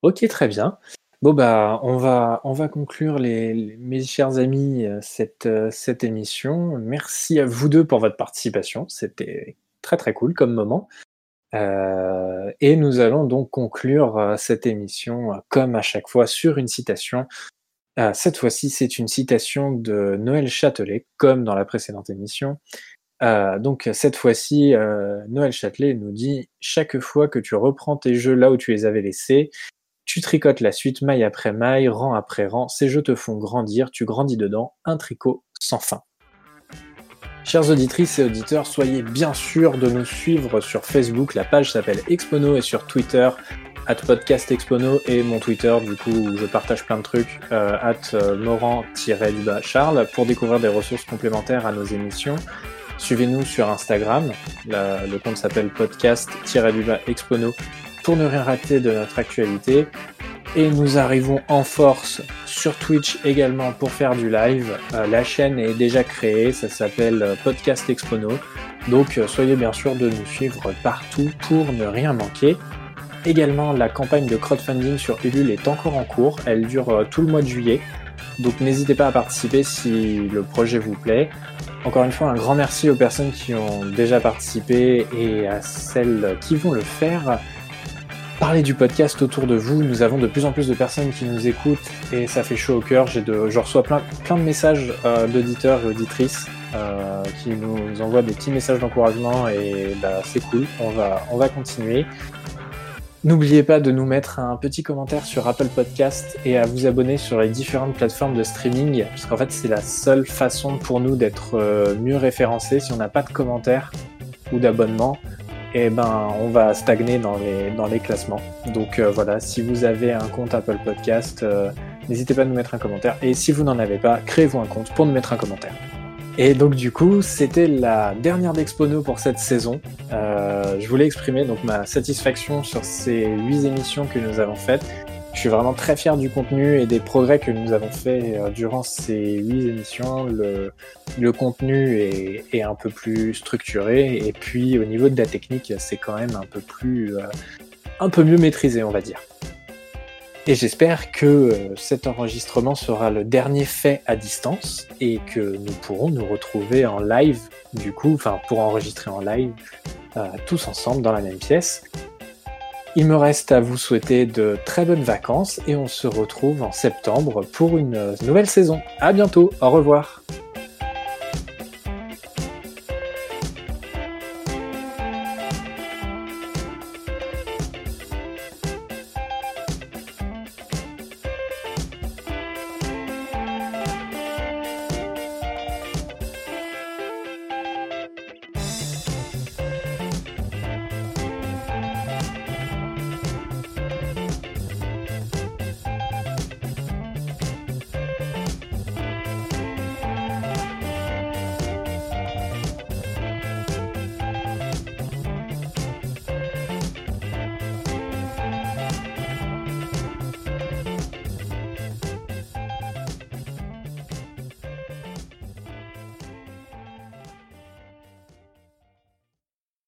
Ok, très bien. Bon bah on va on va conclure les, mes chers amis cette, cette émission. Merci à vous deux pour votre participation. C'était très très cool comme moment. Euh, et nous allons donc conclure cette émission comme à chaque fois sur une citation. Euh, cette fois-ci, c'est une citation de Noël Châtelet, comme dans la précédente émission. Euh, donc cette fois-ci, Noël Châtelet nous dit Chaque fois que tu reprends tes jeux là où tu les avais laissés, tu tricotes la suite maille après maille, rang après rang, ces jeux te font grandir, tu grandis dedans, un tricot sans fin. Chers auditrices et auditeurs, soyez bien sûrs de nous suivre sur Facebook, la page s'appelle Expono et sur Twitter, at podcast Expono et mon Twitter du coup où je partage plein de trucs, euh, at euh, Morand-Charles pour découvrir des ressources complémentaires à nos émissions. Suivez-nous sur Instagram, le compte s'appelle podcast-expono ne rien rater de notre actualité. Et nous arrivons en force sur Twitch également pour faire du live. Euh, la chaîne est déjà créée, ça s'appelle euh, Podcast Expono. Donc euh, soyez bien sûr de nous suivre partout pour ne rien manquer. Également, la campagne de crowdfunding sur Ulule est encore en cours. Elle dure tout le mois de juillet. Donc n'hésitez pas à participer si le projet vous plaît. Encore une fois, un grand merci aux personnes qui ont déjà participé et à celles qui vont le faire. Parlez du podcast autour de vous. Nous avons de plus en plus de personnes qui nous écoutent et ça fait chaud au cœur. J'ai je reçois plein, plein de messages euh, d'auditeurs et auditrices euh, qui nous envoient des petits messages d'encouragement et bah, c'est cool. On va, on va continuer. N'oubliez pas de nous mettre un petit commentaire sur Apple Podcast et à vous abonner sur les différentes plateformes de streaming, parce qu'en fait c'est la seule façon pour nous d'être euh, mieux référencés. Si on n'a pas de commentaires ou d'abonnement, et eh ben on va stagner dans les, dans les classements. Donc euh, voilà, si vous avez un compte Apple Podcast, euh, n'hésitez pas à nous mettre un commentaire. Et si vous n'en avez pas, créez-vous un compte pour nous mettre un commentaire. Et donc du coup, c'était la dernière d'Expono pour cette saison. Euh, je voulais exprimer donc ma satisfaction sur ces huit émissions que nous avons faites. Je suis vraiment très fier du contenu et des progrès que nous avons fait euh, durant ces huit émissions. Le, le contenu est, est, un peu plus structuré et puis au niveau de la technique, c'est quand même un peu plus, euh, un peu mieux maîtrisé, on va dire. Et j'espère que euh, cet enregistrement sera le dernier fait à distance et que nous pourrons nous retrouver en live, du coup, enfin pour enregistrer en live, tous ensemble dans la même pièce. Il me reste à vous souhaiter de très bonnes vacances et on se retrouve en septembre pour une nouvelle saison. À bientôt, au revoir.